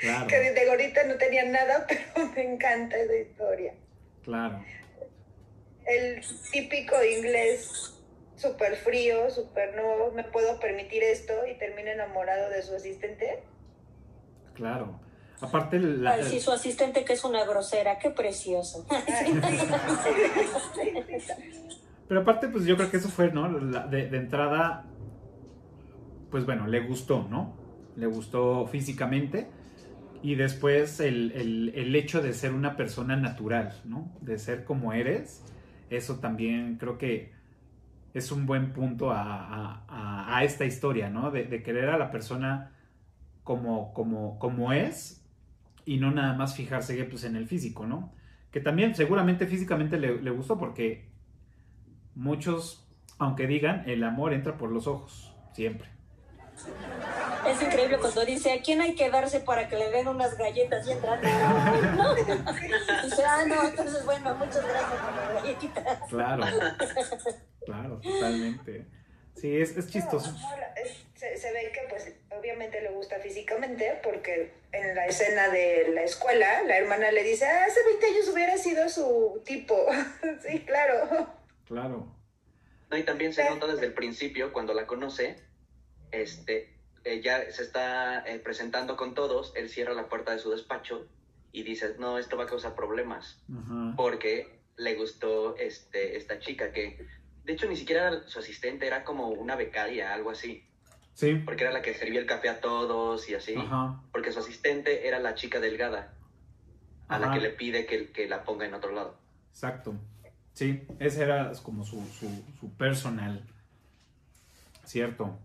S1: Claro,
S4: Que de gordita no tenía nada, pero me encanta esa historia.
S1: claro.
S4: El típico inglés súper frío, súper no me puedo permitir esto y termina enamorado de su asistente.
S1: Claro. Aparte, la,
S5: Ay, sí, su asistente que es una grosera, qué precioso.
S1: pero aparte, pues yo creo que eso fue, ¿no? La- de, de entrada, pues bueno, le gustó, ¿no? Le gustó físicamente. Y después el, el- el hecho de ser una persona natural, ¿no? De ser como eres, eso también creo que es un buen punto a, a- a- esta historia, ¿no? De, de querer a la persona como, como, como es y no nada más fijarse pues, en el físico, ¿no? Que también seguramente físicamente le, le gustó porque muchos, aunque digan, el amor entra por los ojos, siempre.
S5: Es increíble cuando dice, ¿a quién hay que darse para que le den unas galletas y entra? No. Dice, ah, no, entonces bueno, muchas gracias por las galletitas.
S1: Claro, claro, totalmente. Sí, es, es chistoso.
S4: No, es- se, se, ve que pues obviamente le gusta físicamente porque en la escena de la escuela la hermana le dice, ah, hace 20 años hubiera sido su tipo. sí, claro.
S1: Claro.
S3: No, y también se nota desde el principio, cuando la conoce, este, ella se está eh, presentando con todos, él cierra la puerta de su despacho y dice, no, esto va a causar problemas, porque le gustó este, esta chica que, de hecho, ni siquiera era su asistente, era como una becaria, algo así.
S1: Sí.
S3: Porque era la que servía el café a todos y así.
S1: Ajá.
S3: Porque su asistente era la chica delgada, a la que le pide que, que la ponga en otro lado.
S1: Exacto. Sí, ese era como su, su, su personal. Cierto.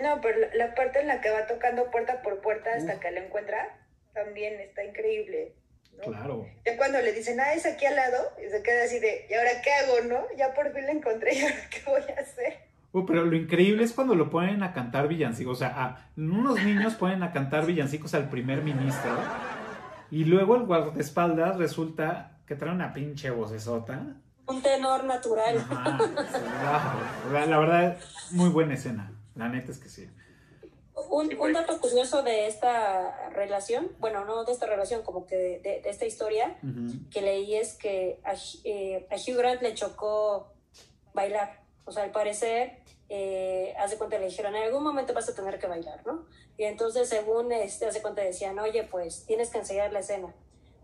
S4: No, pero la, la parte en la que va tocando puerta por puerta hasta
S1: Uf.
S4: que la encuentra también está increíble. ¿no?
S1: Claro.
S4: Ya cuando le dicen, ah, es aquí al lado, y se queda así de, ¿y ahora qué hago, no? Ya por fin la encontré, ¿y ahora qué voy a hacer?
S1: Uh, pero lo increíble es cuando lo ponen a cantar villancicos. O sea, a- unos niños ponen a cantar villancicos al primer ministro. Y luego el guardaespaldas resulta que trae una pinche vocesota.
S5: Un tenor natural.
S1: Ajá. Wow. La, la verdad, muy buena escena. La neta es que sí.
S5: Un, dato curioso de esta relación, bueno, no de esta relación, como que de, de- de esta historia que leí es que a, eh, a Hugh Grant le chocó bailar. O sea, al parecer, eh, hace cuenta, le dijeron, en algún momento vas a tener que bailar, ¿no? Y entonces, según este, hace cuenta, decían, oye, pues tienes que ensayar la escena.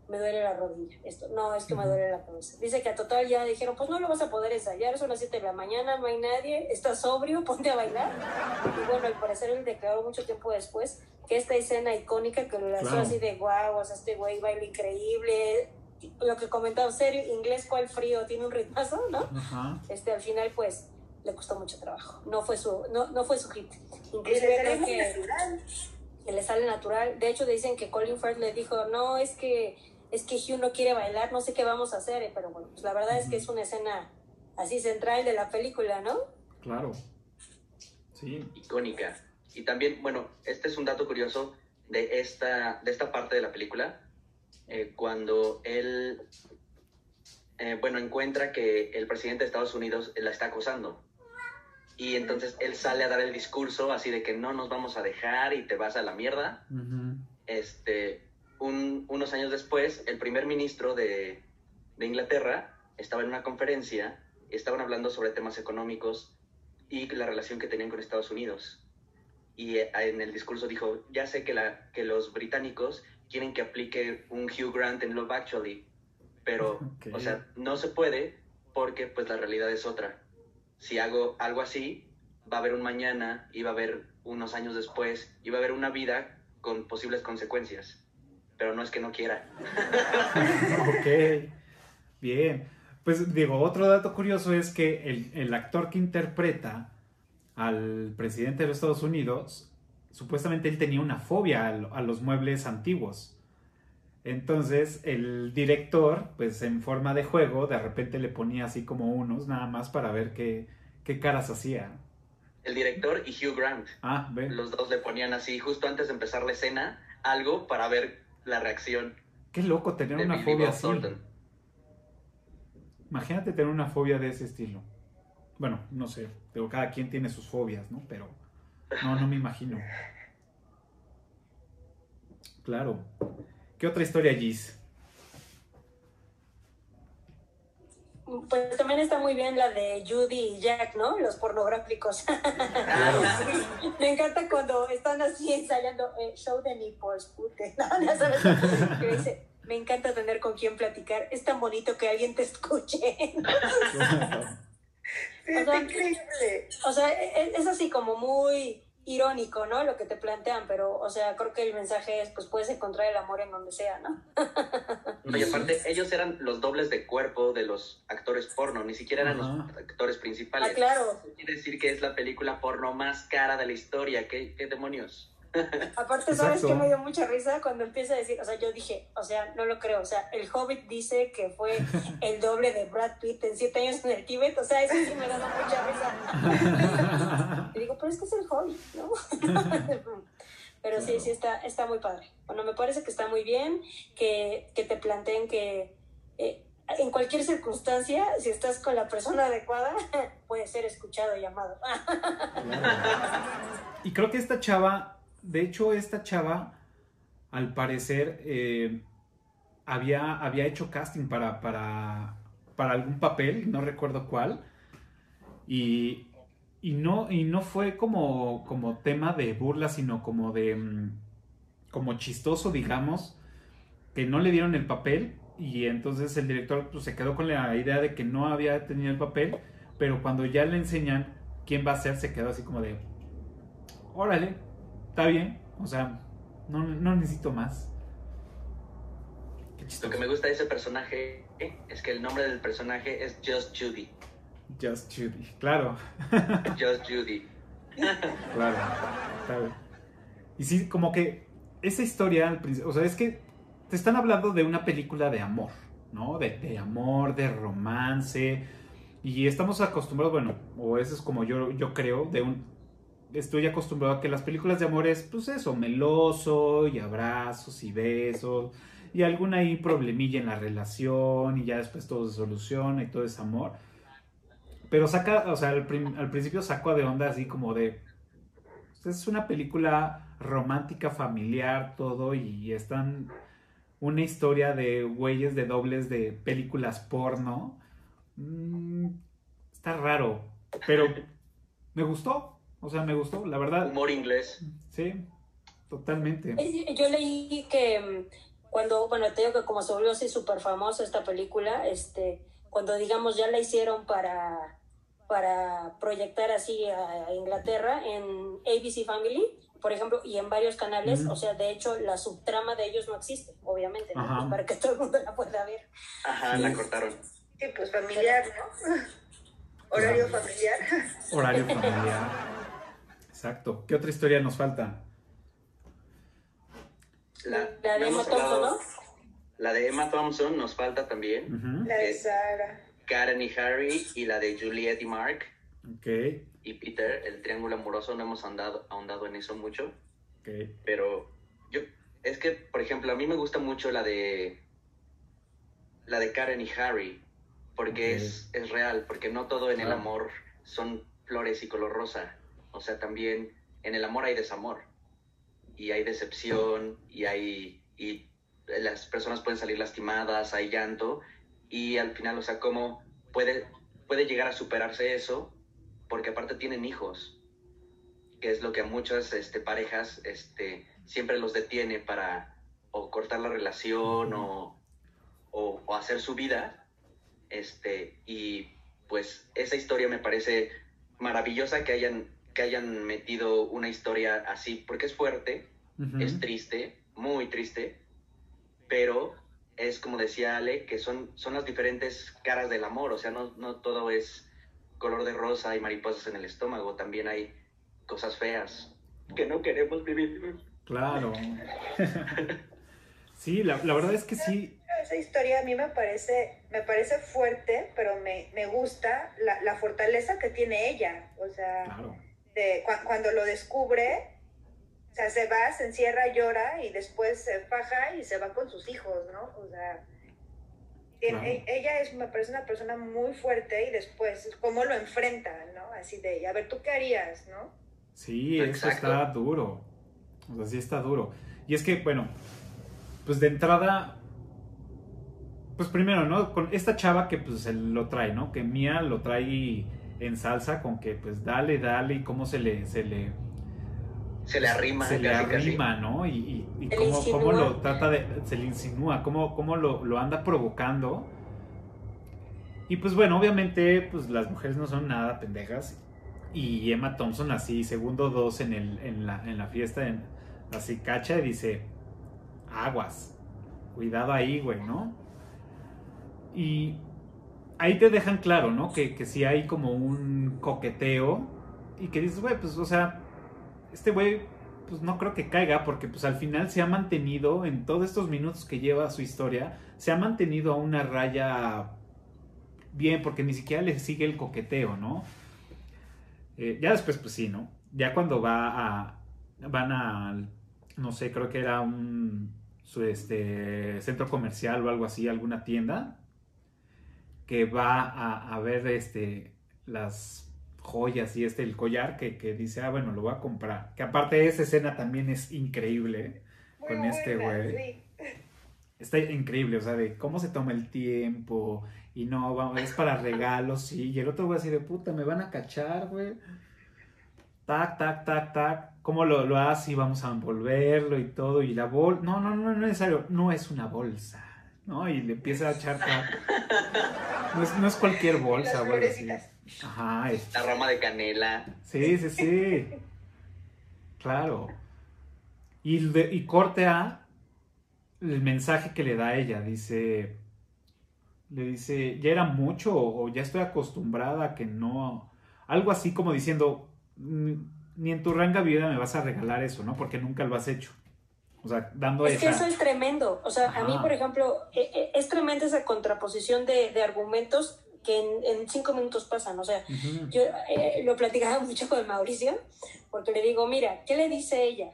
S5: Me duele la rodilla. Esto, no, es que me duele la cabeza. Dice que a total ya dijeron, pues no lo vas a poder ensayar, son las 7 de la mañana, no hay nadie, estás sobrio, ponte a bailar. Y bueno, al parecer él declaró mucho tiempo después que esta escena icónica que lo lanzó
S1: Claro.
S5: así de guau, o sea, este güey baila increíble, lo que comentaba, serio, inglés, cuál frío, tiene un ritmazo, ¿no?
S1: Ajá.
S5: Este, al final, pues, le costó mucho trabajo. No fue su, no, no fue su hit. Inclusive creo que,
S4: natural.
S5: que le sale natural. De hecho, dicen que Colin Firth le dijo, no, es que, es que Hugh no quiere bailar, no sé qué vamos a hacer. Pero bueno, pues la verdad es que es una escena así central de la película, ¿no?
S1: Claro. Sí.
S3: icónica. Y también, bueno, este es un dato curioso de esta, de esta parte de la película, eh, cuando él, eh, bueno, encuentra que el presidente de Estados Unidos la está acosando. Y entonces él sale a dar el discurso así de que no nos vamos a dejar y te vas a la mierda. Este, un- unos años después, el primer ministro de, de Inglaterra estaba en una conferencia, estaban hablando sobre temas económicos y la relación que tenían con Estados Unidos. Y eh, en el discurso dijo, ya sé que, la, que los británicos quieren que aplique un Hugh Grant en Love Actually, pero, o sea, no se puede porque pues la realidad es otra. Si hago algo así, va a haber un mañana y va a haber unos años después y va a haber una vida con posibles consecuencias. Pero no es que no quiera.
S1: ok. Bien. Pues digo, otro dato curioso es que el, el actor que interpreta al presidente de los Estados Unidos, supuestamente él tenía una fobia a, a los muebles antiguos. Entonces el director, pues en forma de juego, de repente le ponía así como unos, nada más para ver qué, qué caras hacía.
S3: El director y Hugh Grant,
S1: Ah, ve.
S3: los dos le ponían así, justo antes de empezar la escena, algo para ver la reacción
S1: Qué loco tener
S3: de
S1: una
S3: Billy
S1: fobia así. Imagínate tener una fobia de ese estilo. Bueno, no sé, pero cada quien tiene sus fobias, ¿no? Pero no, no me imagino. Claro. ¿Qué otra historia, Gis?
S5: Pues también está muy bien la de Judy y Jack, ¿no? Los pornográficos. Me encanta cuando están así ensayando eh, show de nipples, pute, ¿no? Ya sabes, que dice, me encanta tener con quien platicar. Es tan bonito que alguien te escuche.
S4: Sí,
S5: O
S4: está
S5: sea,
S4: increíble.
S5: O sea, e- es así como muy irónico, ¿no? Lo que te plantean, pero, o sea, creo que el mensaje es, pues puedes encontrar el amor en donde sea, ¿no?
S3: No, y aparte, ellos eran los dobles de cuerpo de los actores porno, ni siquiera eran los actores principales.
S5: Ah, claro.
S3: Quiere decir que es la película porno más cara de la historia. ¿Qué, qué demonios?
S5: Aparte, ¿sabes
S1: Exacto.
S5: qué me dio mucha risa cuando empieza a decir? O sea, yo dije, o sea, no lo creo. O sea, el Hobbit dice que fue el doble de Brad Pitt en siete años en el Tíbet. O sea, eso sí me daba mucha risa. Y digo, pero es que es el Hobbit, ¿no? Pero sí, sí, está, está muy padre. Bueno, me parece que está muy bien, que, que te planteen que... eh, en cualquier circunstancia, si estás con la persona adecuada, puede ser escuchado, llamado.
S1: y creo que esta chava, de hecho, esta chava, al parecer, eh, había, había hecho casting para, para, para algún papel, no recuerdo cuál. Y, y, no, y no fue como, como tema de burla, sino como de. Mm, como chistoso, digamos, que no le dieron el papel y entonces el director pues, se quedó con la idea de que no había tenido el papel, pero cuando ya le enseñan quién va a ser, se quedó así como de, órale, está bien, o sea, no, no necesito más.
S3: Lo que me gusta de ese personaje es que el nombre del personaje es Just Judy.
S1: Just Judy, claro.
S3: Just Judy.
S1: claro, claro. Y sí, como que esa historia al principio, o sea, es que te están hablando de una película de amor, ¿no? De, amor, de romance. Y estamos acostumbrados, bueno, o eso es como yo, yo creo, de un... Estoy acostumbrado a que las películas de amor es, pues eso, meloso y abrazos y besos y alguna ahí problemilla en la relación y ya después todo se soluciona y todo es amor. Pero saca, o sea, al, principio saco de onda así como de... Pues, es una película romántica, familiar, todo y están una historia de güeyes de dobles de películas porno. Mm, está raro, pero me gustó. O sea, me gustó, la verdad.
S3: Humor inglés.
S1: Sí, totalmente.
S5: Yo leí que mm, cuando, bueno, te digo que como se volvió así súper famosa esta película, este, cuando digamos ya la hicieron para, para proyectar así a Inglaterra en ABC Family, por ejemplo, y en varios canales, o sea, de hecho, la subtrama de ellos no existe, obviamente, ¿no? para que todo el mundo la pueda ver.
S3: Ajá, la cortaron.
S4: Sí, pues familiar, ¿no? Horario familiar.
S1: Horario familiar. Exacto. ¿Qué otra historia nos falta?
S3: La, de Emma Thompson, ¿no? La de Emma Thompson nos falta también.
S4: La de Sara.
S3: Karen y Harry y la de Juliette y Mark.
S1: Ok
S3: y Peter, el triángulo amoroso, no hemos andado, ahondado en eso mucho. Pero yo, es que, por ejemplo, a mí me gusta mucho la de, la de Karen y Harry, porque es, es real, porque no todo en el amor son flores y color rosa. O sea, también en el amor hay desamor, y hay decepción, y hay, y las personas pueden salir lastimadas, hay llanto, y al final, o sea, cómo puede, puede llegar a superarse eso porque aparte tienen hijos, que es lo que a muchas este, parejas este, siempre los detiene para o cortar la relación o, o, hacer su vida. Este, y pues esa historia me parece maravillosa que hayan, que hayan metido una historia así, porque es fuerte, es triste, muy triste, pero es como decía Ale, que son, son las diferentes caras del amor, o sea, no, no todo es color de rosa y mariposas en el estómago, también hay cosas feas que no queremos vivir.
S1: Claro. sí, la, verdad es que sí.
S4: Esa historia a mí me parece, me parece fuerte, pero me, me gusta la, la, fortaleza que tiene ella. O sea, de, cuando lo descubre, o sea, se va, se encierra, llora y después se faja y se va con sus hijos, ¿no? O sea, e, ella es, me parece una persona muy fuerte y después cómo lo enfrenta, ¿no? Así de, a ver, ¿tú qué harías, no?
S1: Sí, eso está duro. O sea, sí está duro. Y es que, bueno, pues de entrada, pues primero, ¿no? Con esta chava que pues él lo trae, ¿no? Que Mía lo trae en salsa con que pues dale, dale y cómo se le, se le
S3: se le arrima.
S1: Se le arrima, ¿no? Y, y, cómo, lo trata de, se le insinúa, cómo, cómo lo, lo, anda provocando. Y pues bueno, obviamente, pues las mujeres no son nada pendejas. Y Emma Thompson así, segundo dos en, el, en, la, en la fiesta, en, así cacha y dice, aguas, cuidado ahí, güey, ¿no? Y ahí te dejan claro, ¿no? Que, que si hay como un coqueteo y que dices, güey, pues, o sea, este güey, pues no creo que caiga, porque pues al final se ha mantenido, en todos estos minutos que lleva su historia, se ha mantenido a una raya bien, porque ni siquiera le sigue el coqueteo, ¿no? Eh, ya después, pues sí, ¿no? Ya cuando va a, van a, no sé, creo que era un su, este, centro comercial o algo así, alguna tienda, que va a, a ver este, las joyas y este, el collar, que, que, dice, ah, bueno, lo voy a comprar. Que aparte esa escena también es increíble con este güey. Está increíble, o sea, de cómo se toma el tiempo y no, vamos, es para regalos, sí. Y el otro güey así de puta, me van a cachar, güey. Tac, tac, tac, tac. ¿Cómo lo, lo hace? Y vamos a envolverlo y todo. Y la bolsa. No, no, no, no es necesario. No es una bolsa. ¿No? Y le empieza a echar. No es, no es cualquier bolsa, güey.
S3: Ajá. Es... La rama de canela.
S1: Sí, sí, sí. Claro. Y, y corte a el mensaje que le da a ella. Dice. Le dice, ya era mucho o ya estoy acostumbrada a que no. Algo así como diciendo, ni en tu ranga vida me vas a regalar eso, ¿no? Porque nunca lo has hecho. O sea, dando
S5: Es que eso es tremendo. O sea, a mí, por ejemplo, e, e, es tremenda esa contraposición de, de argumentos que en, en, cinco minutos pasan. O sea, yo eh, lo platicaba mucho con Mauricio, porque le digo, mira, ¿qué le dice ella?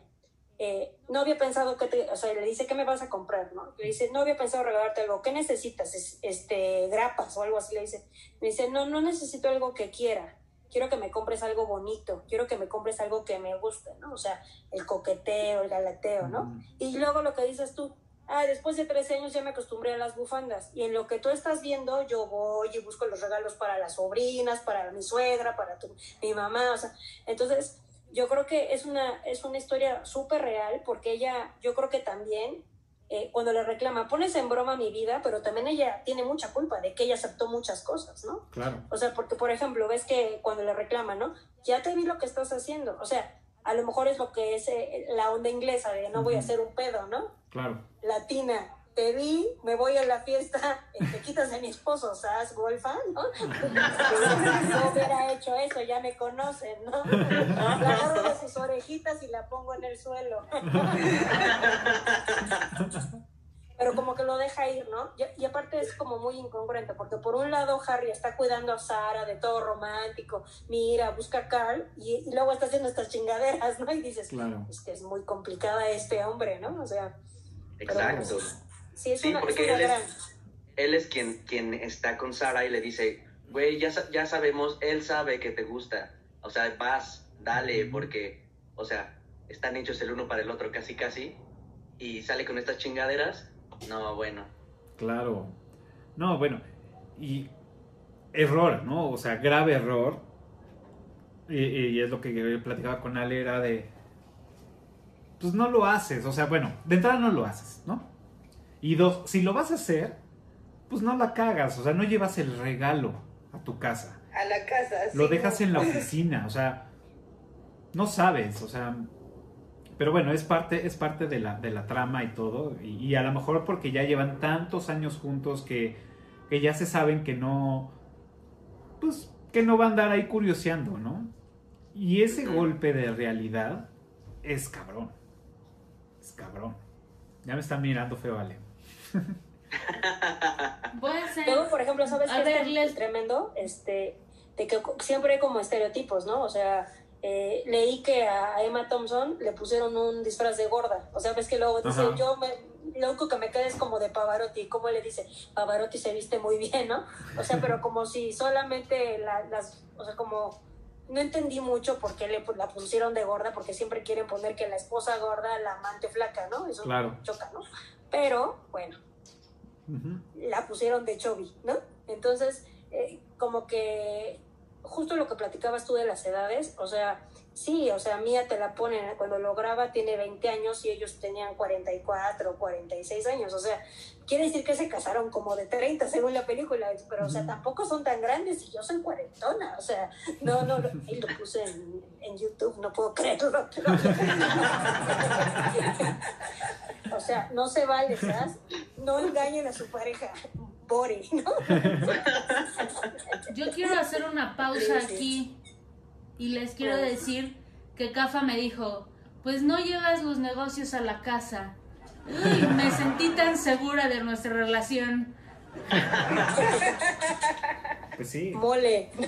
S5: Eh, no había pensado que te, o sea, le dice, ¿qué me vas a comprar? ¿no? Le dice, no había pensado regalarte algo, ¿qué necesitas? Este, grapas o algo así, le dice. Me dice, no, no necesito algo que quiera quiero que me compres algo bonito, quiero que me compres algo que me guste, ¿no? O sea, el coqueteo, el galateo, ¿no? Y luego lo que dices tú, ah, después de 13 años ya me acostumbré a las bufandas. Y en lo que tú estás viendo, yo voy y busco los regalos para las sobrinas, para mi suegra, para tu, mi mamá, o sea, entonces yo creo que es una, es una historia súper real porque ella, yo creo que también eh, cuando le reclama, pones en broma mi vida, pero también ella tiene mucha culpa de que ella aceptó muchas cosas, ¿no?
S1: Claro.
S5: O sea, porque, por ejemplo, ves que cuando le reclama, ¿no? Ya te vi lo que estás haciendo. O sea, a lo mejor es lo que es eh, la onda inglesa de no voy a hacer un pedo, ¿no?
S1: Claro.
S5: Latina te vi, me voy a la fiesta, te quitas de mi esposo, ¿sabes? Golfa, ¿no? no hubiera hecho eso, ya me conocen, ¿no? La agarro de sus orejitas y la pongo en el suelo. Pero como que lo deja ir, ¿no? Y, aparte es como muy incongruente, porque por un lado Harry está cuidando a Sara de todo romántico, mira, busca a Carl, y, luego está haciendo estas chingaderas, ¿no? Y dices, claro. es que es muy complicada este hombre, ¿no? O sea...
S3: Exacto. Sí, porque él, es, quien, quien está con Sara y le dice, güey, ya, ya sabemos, él sabe que te gusta. O sea, vas, dale, porque, o sea, están hechos el uno para el otro casi casi. Y sale con estas chingaderas. No, bueno.
S1: Claro. No, bueno. Y error, ¿no? O sea, grave error. Y, y, es lo que platicaba con Ale, era de... Pues no lo haces, o sea, bueno, de entrada no lo haces, ¿no? Y dos, si lo vas a hacer, pues no la cagas, o sea, no llevas el regalo a tu casa.
S4: A la casa,
S1: sí. Lo dejas en la oficina, o sea, no sabes, o sea, pero bueno, es parte, es parte de, la, de la trama y todo, y, a lo mejor porque ya llevan tantos años juntos que, que ya se saben que no, pues, que no va a andar ahí curioseando, ¿no? Y ese golpe de realidad es cabrón, es cabrón. Ya me están mirando feo, Ale.
S5: Puede ser. por ejemplo, ¿sabes qué es tremendo? Este, de que siempre hay como estereotipos, ¿no? O sea, eh, leí que a Emma Thompson le pusieron un disfraz de gorda. O sea, ves que luego dice, yo me, lo único que me queda es como de Pavarotti. ¿Cómo le dice? Pavarotti se viste muy bien, ¿no? O sea, pero como si solamente las, o sea, como no entendí mucho por qué le, la pusieron de gorda, porque siempre quieren poner que la esposa gorda, la amante flaca, ¿no? Eso choca, ¿no? Pero, bueno, la pusieron de Chovy, ¿no? Entonces, eh, como que justo lo que platicabas tú de las edades, o sea, sí, o sea, Mía te la ponen, cuando lo graba tiene 20 años y ellos tenían 44, 46 años, o sea, quiere decir que se casaron como de 30 según la película, pero, o sea, tampoco son tan grandes y yo soy cuarentona, o sea, no, no, lo, y lo puse en, en, YouTube, no puedo creerlo. o sea, no se vale, ¿sabes? No engañen a su pareja. Bore, ¿no?
S6: Yo quiero hacer una pausa aquí y les quiero decir que Cafa me dijo, pues no llevas los negocios a la casa. Uy, me sentí tan segura de nuestra relación.
S1: Pues sí.
S5: Mole.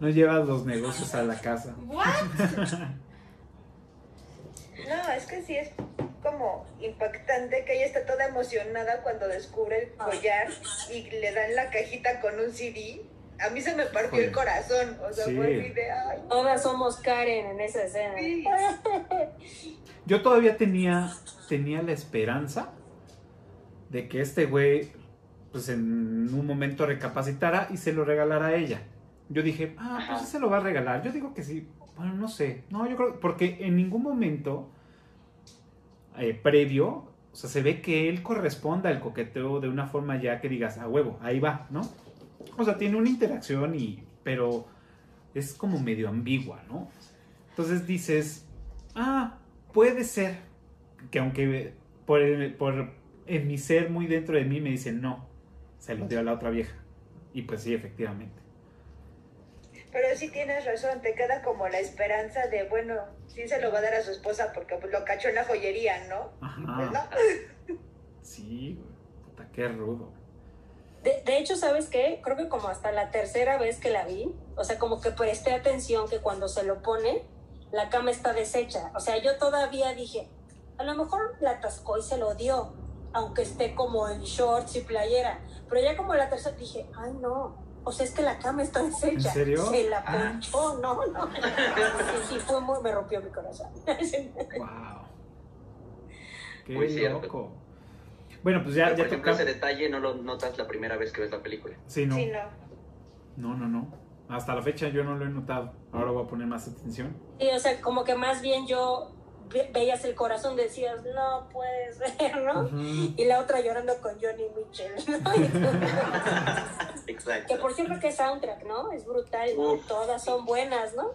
S1: No llevas los negocios a la casa.
S6: ¿What?
S4: No, es que sí es como impactante que ella está toda emocionada cuando descubre el collar y le dan la cajita con un CD. A mí se me partió el corazón, o sea,
S1: Sí.
S4: fue de, ay,
S5: Todas somos Karen en esa escena.
S4: sí.
S1: Yo todavía tenía, tenía la esperanza de que este güey, pues en un momento recapacitara y se lo regalara a ella. Yo dije, ah, pues
S3: Ajá.
S1: se lo va a regalar. Yo digo que sí. Bueno, no sé. No, yo creo, porque en ningún momento eh, previo, o sea, se ve que él corresponda al coqueteo de una forma ya que digas, a huevo, ahí va, ¿no? O sea, tiene una interacción y, pero es como medio ambigua, ¿no? Entonces dices, ah, puede ser que aunque por, por en mi ser muy dentro de mí me dicen no, se lo dio a la otra vieja. Y pues sí, efectivamente.
S4: Pero sí tienes razón, te queda como la esperanza de, bueno, sí se lo va a dar a su esposa porque pues, lo cachó en la joyería, ¿no? Pues
S1: Ajá.
S4: no.
S1: Sí, güey. Puta, qué rudo.
S5: De, de hecho, ¿sabes qué? Creo que como hasta la tercera vez que la vi, o sea, como que presté atención que cuando se lo pone, la cama está deshecha. O sea, yo todavía dije, a lo mejor la atascó y se lo dio, aunque esté como en shorts y playera. Pero ya como la tercera dije, ay no, o sea, es que la cama está deshecha.
S1: ¿En serio?
S5: Se la
S1: Ah.
S5: ponchó, no, no. Sí, sí, fue muy, me rompió mi corazón.
S1: Wow. Qué
S3: Muy cierto.
S1: Bueno, pues ya,
S3: Pero,
S1: ya
S3: por ejemplo,
S1: toca.
S3: ese detalle no lo notas la primera vez que ves la película.
S1: Sí, no.
S4: Sí, no.
S1: No, no, no. Hasta la fecha yo no lo he notado. Ahora voy a poner más atención.
S5: Sí, o sea, como que más bien yo ve- veías el corazón, decías, no puede ser, ¿no? Y la otra llorando con Johnny Mitchell, ¿no?
S3: Exacto.
S5: que por cierto que soundtrack, ¿no? Es brutal, ¿no?
S3: Uf.
S5: Todas son buenas, ¿no?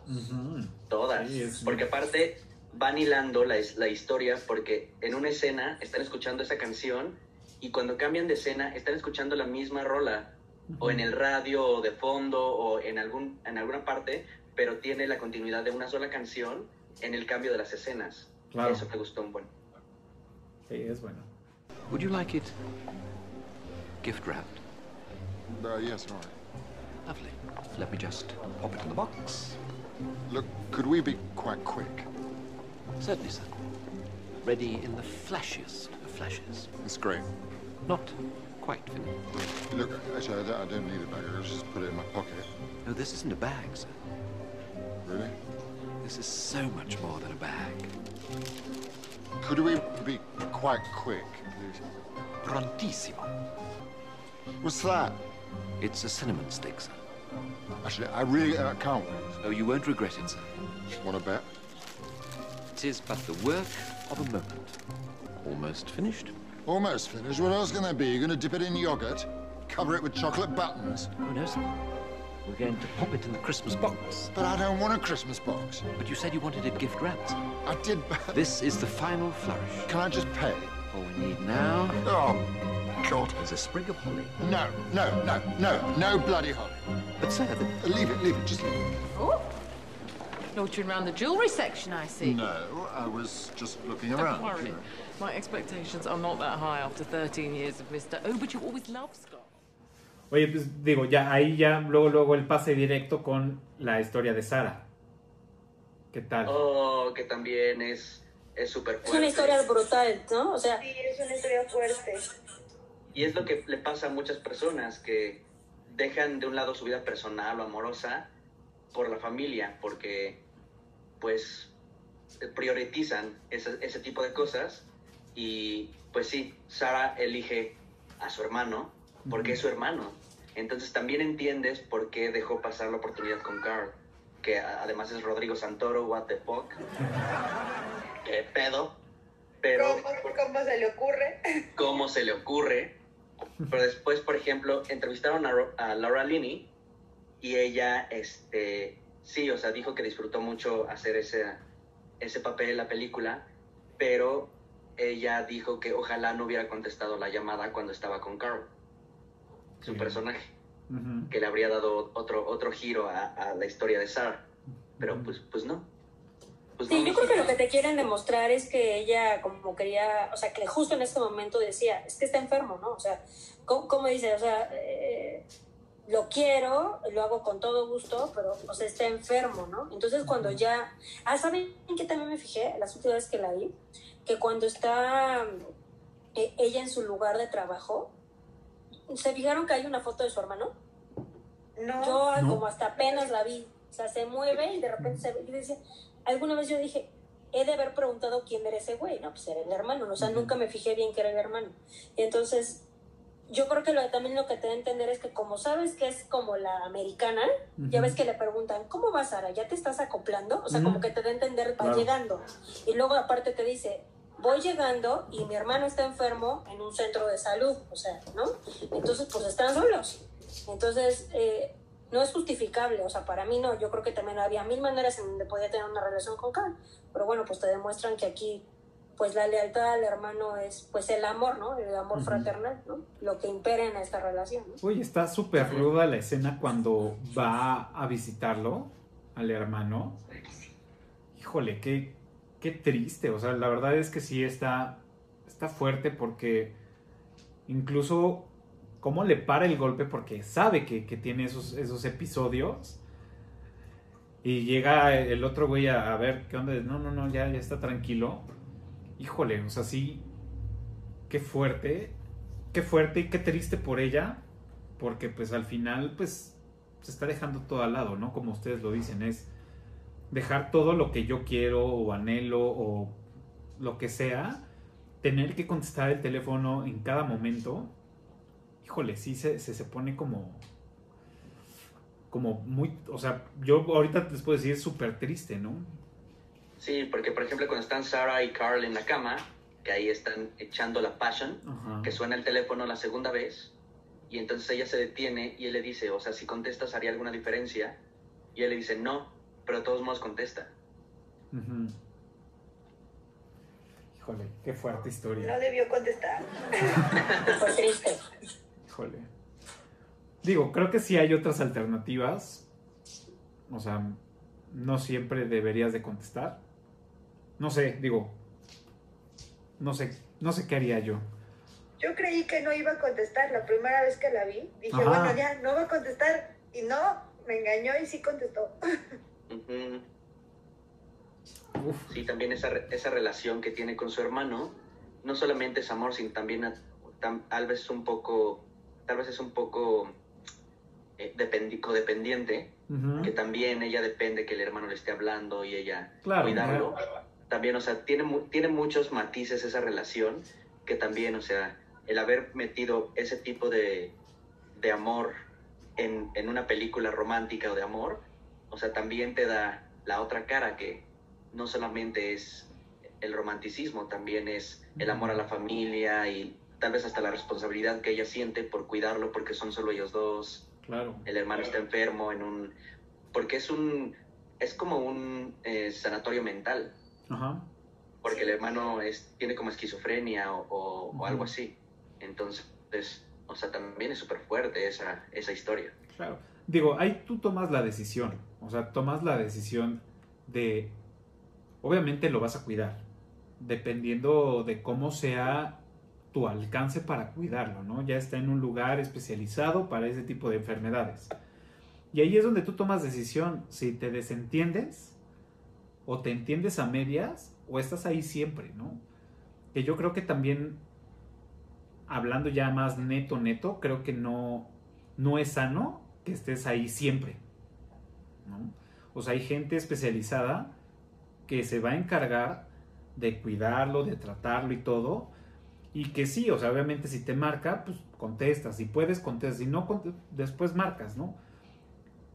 S3: Todas.
S1: Sí, es-
S3: Porque aparte van hilando la, la historia porque en una escena están escuchando esa canción y cuando cambian de escena están escuchando la misma rola o en el radio o de fondo o en, algún, en alguna parte, pero tiene la continuidad de una sola canción en el cambio de las escenas.
S1: Claro.
S3: Eso me gustó un buen.
S1: Sí, es bueno.
S7: Would you like it gift wrapped?
S8: Uh, yes, all right.
S7: Lovely. Let me just pop it in the box.
S8: Look, could we be quite quick?
S7: Certainly, sir. Ready in the flashiest of flashes.
S8: It's great.
S7: Not quite finished.
S8: Look, actually, I don't, I don't need a bag. I'll just put it in my pocket.
S7: No, this isn't a bag, sir.
S8: Really?
S7: This is so much more than a bag.
S8: Could we be quite quick, please?
S7: Prontissimo.
S8: What's that?
S7: It's a cinnamon stick, sir.
S8: Actually, I really uh, can't wait.
S7: Oh, you won't regret it, sir.
S8: Want to bet?
S7: It is but the work of a moment. Almost finished.
S8: Almost finished. What else can there be? You're going to dip it in yogurt? Cover it with chocolate buttons?
S7: Oh, no, sir. We're going to pop it in the Christmas box.
S8: But I don't want a Christmas box.
S7: But you said you wanted it gift wrapped.
S8: I did. but...
S7: This is the final flourish.
S8: Can I just pay?
S7: All we need now
S8: Oh, God.
S7: is a sprig of holly.
S8: No, no, no, no, no bloody holly.
S7: But, sir, the
S8: Leave it, leave it, just leave it.
S9: Oh, loitering around the jewellery section, I see.
S8: No, I was just looking
S9: Don't
S8: around.
S9: worry. My expectations are not that high after 13 years of Mr. Oh, but you always love Scott.
S1: Oye, pues digo, ya ahí ya luego luego el pase directo con la historia de Sara. ¿Qué tal?
S3: Oh, que también es es súper
S5: Es una
S3: fuerte.
S5: historia brutal, ¿no? O sea,
S4: Sí, es una historia fuerte.
S3: Y es lo que le pasa a muchas personas que dejan de un lado su vida personal o amorosa por la familia, porque pues priorizan ese, ese tipo de cosas y pues sí, Sara elige a su hermano porque es su hermano. Entonces también entiendes por qué dejó pasar la oportunidad con Carl, que además es Rodrigo Santoro, what the fuck. ¿Qué pedo? Pero
S4: ¿Cómo, cómo se le ocurre?
S3: cómo se le ocurre. Pero después, por ejemplo, entrevistaron a, a Laura Linney y ella, este, sí, o sea, dijo que disfrutó mucho hacer ese, ese papel en la película, pero ella dijo que ojalá no hubiera contestado la llamada cuando estaba con Carl, su
S1: Sí.
S3: personaje, que le habría dado otro, otro giro a, a la historia de Sarah. Pero pues, pues no. Pues
S5: sí,
S3: no,
S5: yo creo que lo que te quieren demostrar es que ella como quería, o sea, que justo en este momento decía, es que está enfermo, ¿no? O sea, ¿cómo, cómo dice? O sea, eh, lo quiero, lo hago con todo gusto, pero, o sea, está enfermo, ¿no? Entonces cuando ya... Ah, ¿saben qué también me fijé las últimas veces que la vi? que cuando está eh, ella en su lugar de trabajo, ¿se fijaron que hay una foto de su hermano?
S4: No.
S5: Yo
S1: No.
S5: como hasta apenas la vi. O sea, se mueve y de repente se ve. Decía, alguna vez yo dije, he de haber preguntado quién era ese güey. No, pues era el hermano. O sea, nunca me fijé bien que era el hermano. Y entonces, yo creo que lo, también lo que te da a entender es que como sabes que es como la americana, ya ves que le preguntan, ¿cómo vas, Sara? ¿Ya te estás acoplando? O sea, como que te da a entender, va
S1: Claro.
S5: llegando. Y luego aparte te dice, voy llegando y mi hermano está enfermo en un centro de salud. O sea, ¿no? Entonces, pues están solos. Entonces, eh, no es justificable, o sea, para mí no, yo creo que también había mil maneras en donde podía tener una relación con Carl, pero bueno, pues te demuestran que aquí, pues la lealtad al hermano es, pues el amor, ¿no? El amor fraternal, ¿no? Lo que impera en esta relación, ¿no?
S1: Uy, está súper ruda la escena cuando va a visitarlo al hermano. Híjole, qué, qué triste. O sea, la verdad es que sí está, está fuerte porque incluso cómo le para el golpe porque sabe que, que tiene esos, esos episodios. Y llega el otro güey a, a ver qué onda. No, no, no, ya, ya está tranquilo. Híjole, o sea, sí. Qué fuerte. Qué fuerte y qué triste por ella. Porque pues al final pues se está dejando todo al lado, ¿no? Como ustedes lo dicen, es dejar todo lo que yo quiero o anhelo o lo que sea. Tener que contestar el teléfono en cada momento. Híjole, sí se, se, se pone como como muy, o sea, yo ahorita les puedo decir súper triste, ¿no?
S3: Sí, porque por ejemplo cuando están Sarah y Carl en la cama, que ahí están echando la passion,
S1: Ajá.
S3: que suena el teléfono la segunda vez, y entonces ella se detiene y él le dice, o sea, si contestas haría alguna diferencia, y él le dice, no, pero de todos modos contesta.
S1: Híjole, qué fuerte
S4: No
S1: historia.
S4: debió contestar.
S5: Fue triste.
S1: Híjole. Digo, creo que sí hay otras alternativas. O sea, no siempre deberías de contestar. No sé, digo. No sé, no sé qué haría yo.
S4: Yo creí que no iba a contestar la primera vez que la vi. Dije,
S1: Ajá.
S4: bueno, ya, no va a contestar. Y no, me engañó y sí contestó.
S1: Uf,
S3: Sí, también esa, re- esa relación que tiene con su hermano, no solamente es amor, sino también a- tam- tal vez un poco, tal vez es un poco eh, dependi- codependiente,
S1: ujú.
S3: que también ella depende que el hermano le esté hablando y ella
S1: Claro,
S3: cuidarlo. También, o sea, tiene, tiene muchos matices esa relación, que también, o sea, el haber metido ese tipo de, de amor en, en una película romántica o de amor, o sea, también te da la otra cara que no solamente es el romanticismo, también es el amor a la familia y tal vez hasta la responsabilidad que ella siente por cuidarlo porque son solo ellos dos
S1: Claro.
S3: el hermano está enfermo en un porque es un es como un eh, sanatorio mental
S1: Ajá.
S3: porque el hermano es tiene como esquizofrenia o, o- algo así entonces o sea también es súper fuerte esa esa historia
S1: Claro. Digo, ahí tú tomas la decisión. O sea, tomas la decisión de. Obviamente lo vas a cuidar. Dependiendo de cómo sea tu alcance para cuidarlo, ¿no? Ya está en un lugar especializado para ese tipo de enfermedades. Y ahí es donde tú tomas decisión si te desentiendes o te entiendes a medias o estás ahí siempre, ¿no? Que yo creo que también, hablando ya más neto, neto, creo que no, no es sano que estés ahí siempre. ¿no? O sea, hay gente especializada que se va a encargar de cuidarlo, de tratarlo y todo. Y que sí, o sea, obviamente si te marca, pues contestas. Si puedes, contestas. Si no, después marcas, ¿no?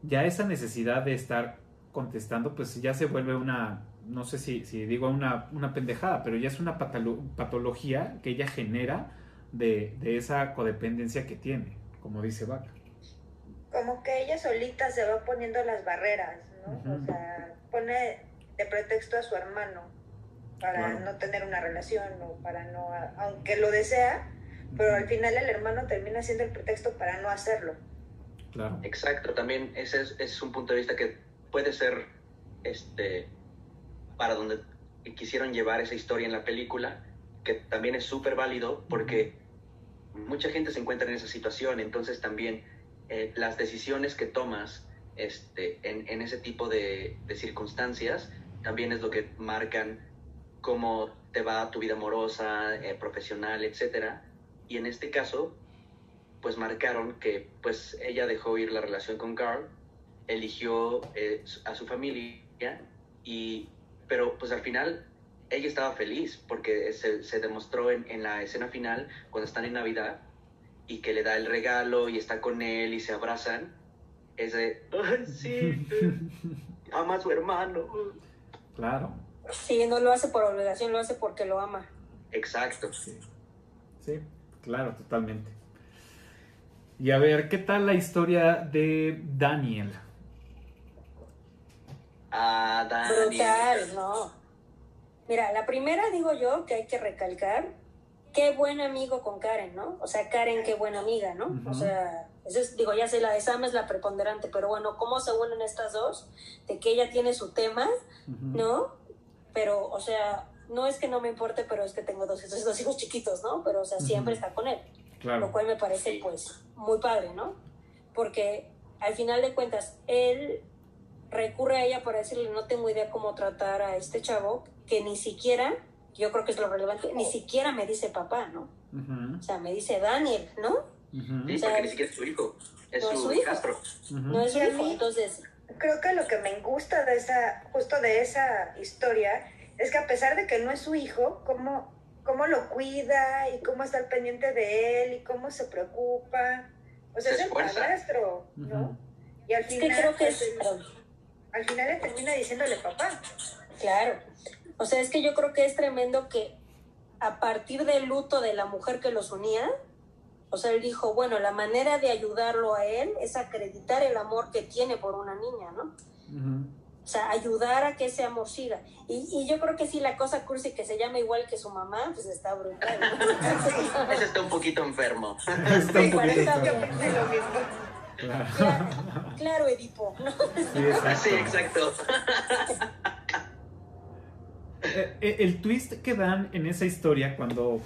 S1: Ya esa necesidad de estar contestando, pues ya se vuelve una, no sé si, si digo una, una pendejada, pero ya es una patolo- patología que ella genera de, de esa codependencia que tiene, como dice Vaca.
S4: Como que ella solita se va poniendo las barreras, ¿no? O sea, pone de pretexto a su hermano para
S1: Claro.
S4: no tener una relación o para no, aunque lo desea, pero al final el hermano termina siendo el pretexto para no hacerlo.
S1: Claro.
S3: exacto también ese es, ese es un punto de vista que puede ser este para donde quisieron llevar esa historia en la película que también es súper válido porque mucha gente se encuentra en esa situación entonces también eh, las decisiones que tomas este, en, en ese tipo de, de circunstancias también es lo que marcan cómo te va tu vida amorosa, eh, profesional, etcétera. Y en este caso, pues marcaron que pues ella dejó ir la relación con Carl, eligió eh, a su familia y pero pues al final ella estaba feliz porque se, se demostró en, en, la escena final cuando están en Navidad y que le da el regalo y está con él y se abrazan. Es de, Ay, sí, ama a su hermano.
S1: Claro.
S5: Sí, no lo hace por obligación, lo hace porque lo ama.
S3: Exacto.
S1: Sí, sí claro, totalmente. Y a ver, ¿qué tal la historia de Daniel?
S3: Ah, Daniel.
S5: Brutal, no. Mira, la primera digo yo que hay que recalcar, qué buen amigo con Karen, ¿no? O sea, Karen, qué buena amiga, ¿no? Uh -huh. O sea, eso es, digo, ya sé, la de Sam es la preponderante, pero bueno, ¿cómo se unen estas dos? De que ella tiene su tema, uh -huh. ¿no? Pero, o sea, no es que no me importe, pero es que tengo dos, dos hijos chiquitos, ¿no? Pero, o sea, siempre uh -huh. está con él. Claro. Lo cual me parece, pues, muy padre, ¿no? Porque al final de cuentas, él recurre a ella para decirle, no tengo idea cómo tratar a este chavo, que ni siquiera, yo creo que es lo relevante, ni siquiera me dice papá, ¿no? Uh -huh. O sea, me dice Daniel, ¿no?
S3: Uh -huh. Sí, o sea, porque ni siquiera es su hijo, es,
S5: no
S3: su,
S5: es su hijo.
S3: Castro.
S5: Uh -huh. No es su hijo, entonces...
S4: Creo que lo que me gusta de esa, justo de esa historia, es que a pesar de que no es su hijo, cómo, cómo lo cuida y cómo está al pendiente de él y cómo se preocupa. O sea,
S3: se
S4: es el padrastro, ¿no? Y al final...
S5: Es que creo que es...
S4: Pues, al final le termina diciéndole papá.
S5: Claro. O sea, es que yo creo que es tremendo que a partir del luto de la mujer que los unía, o sea, él dijo, bueno, la manera de ayudarlo a él es acreditar el amor que tiene por una niña, ¿no? Uh -huh. O sea, ayudar a que ese amor siga. Y, y, yo creo que sí, la cosa cursi que se llama igual que su mamá, pues está brutal. ¿no?
S3: Ese está un poquito enfermo.
S1: está un poquito enfermo.
S5: Claro. Claro, claro, Edipo. ¿no?
S1: Sí, exacto.
S3: Sí, exacto.
S1: Eh, el twist que dan en esa historia cuando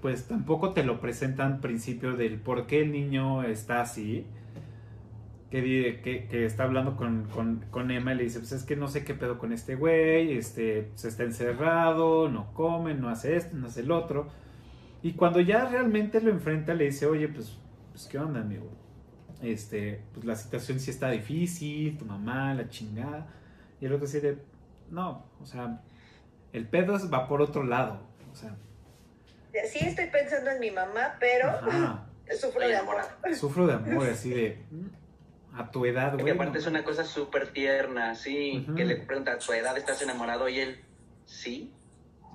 S1: pues tampoco te lo presentan principio del por qué el niño está así que, que, que está hablando con, con, con, Emma y le dice pues es que no sé qué pedo con este güey este se está encerrado no come no hace esto no hace el otro y cuando ya realmente lo enfrenta le dice oye pues, pues qué onda amigo este pues la situación sí está difícil tu mamá la chingada y el otro dice no o sea el pedo va por otro lado. O sea.
S4: Sí, estoy pensando en mi mamá, pero Ajá. sufro de amor.
S1: Sufro de amor, así de. A tu edad, güey.
S3: Porque aparte no. es una cosa súper tierna, sí. Uh -huh. Que le pregunta, ¿a tu edad estás enamorado? Y él, sí.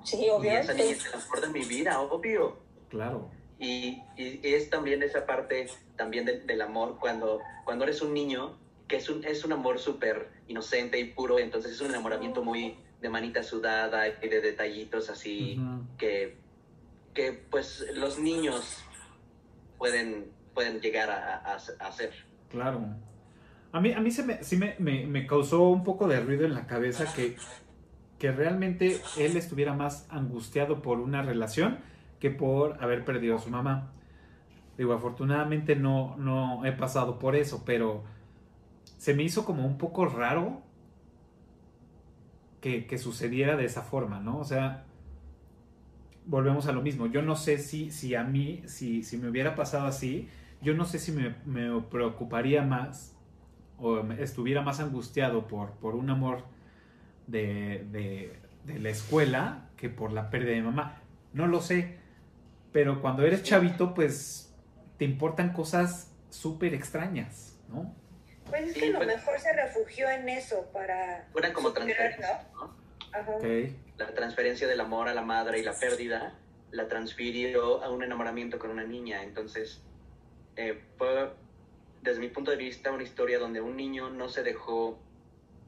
S5: Sí, obvio.
S3: Y esa niña es el amor de mi vida, obvio.
S1: Claro.
S3: Y, y, es también esa parte también de, del amor cuando, cuando eres un niño, que es un, es un amor súper inocente y puro, entonces es un enamoramiento muy de manita sudada y de detallitos así uh -huh. que, que pues los niños pueden, pueden llegar a, a, a, hacer.
S1: Claro. A mí, a mí se me, sí me, me, me, causó un poco de ruido en la cabeza que, que realmente él estuviera más angustiado por una relación que por haber perdido a su mamá. Digo, afortunadamente no, no he pasado por eso, pero se me hizo como un poco raro que, que, sucediera de esa forma, ¿no? O sea, volvemos a lo mismo. Yo no sé si, si a mí, si, si me hubiera pasado así, yo no sé si me, me preocuparía más o estuviera más angustiado por, por un amor de, de, de, la escuela que por la pérdida de mamá. No lo sé, pero cuando eres chavito, pues te importan cosas súper extrañas, ¿no?
S4: Pues es que sí, a lo pues, mejor se refugió en eso para...
S3: Fueran como transferencia, ¿no?
S4: Ajá.
S1: Okay.
S3: La transferencia del amor a la madre y la pérdida la transfirió a un enamoramiento con una niña. Entonces, eh, fue, desde mi punto de vista, una historia donde un niño no se dejó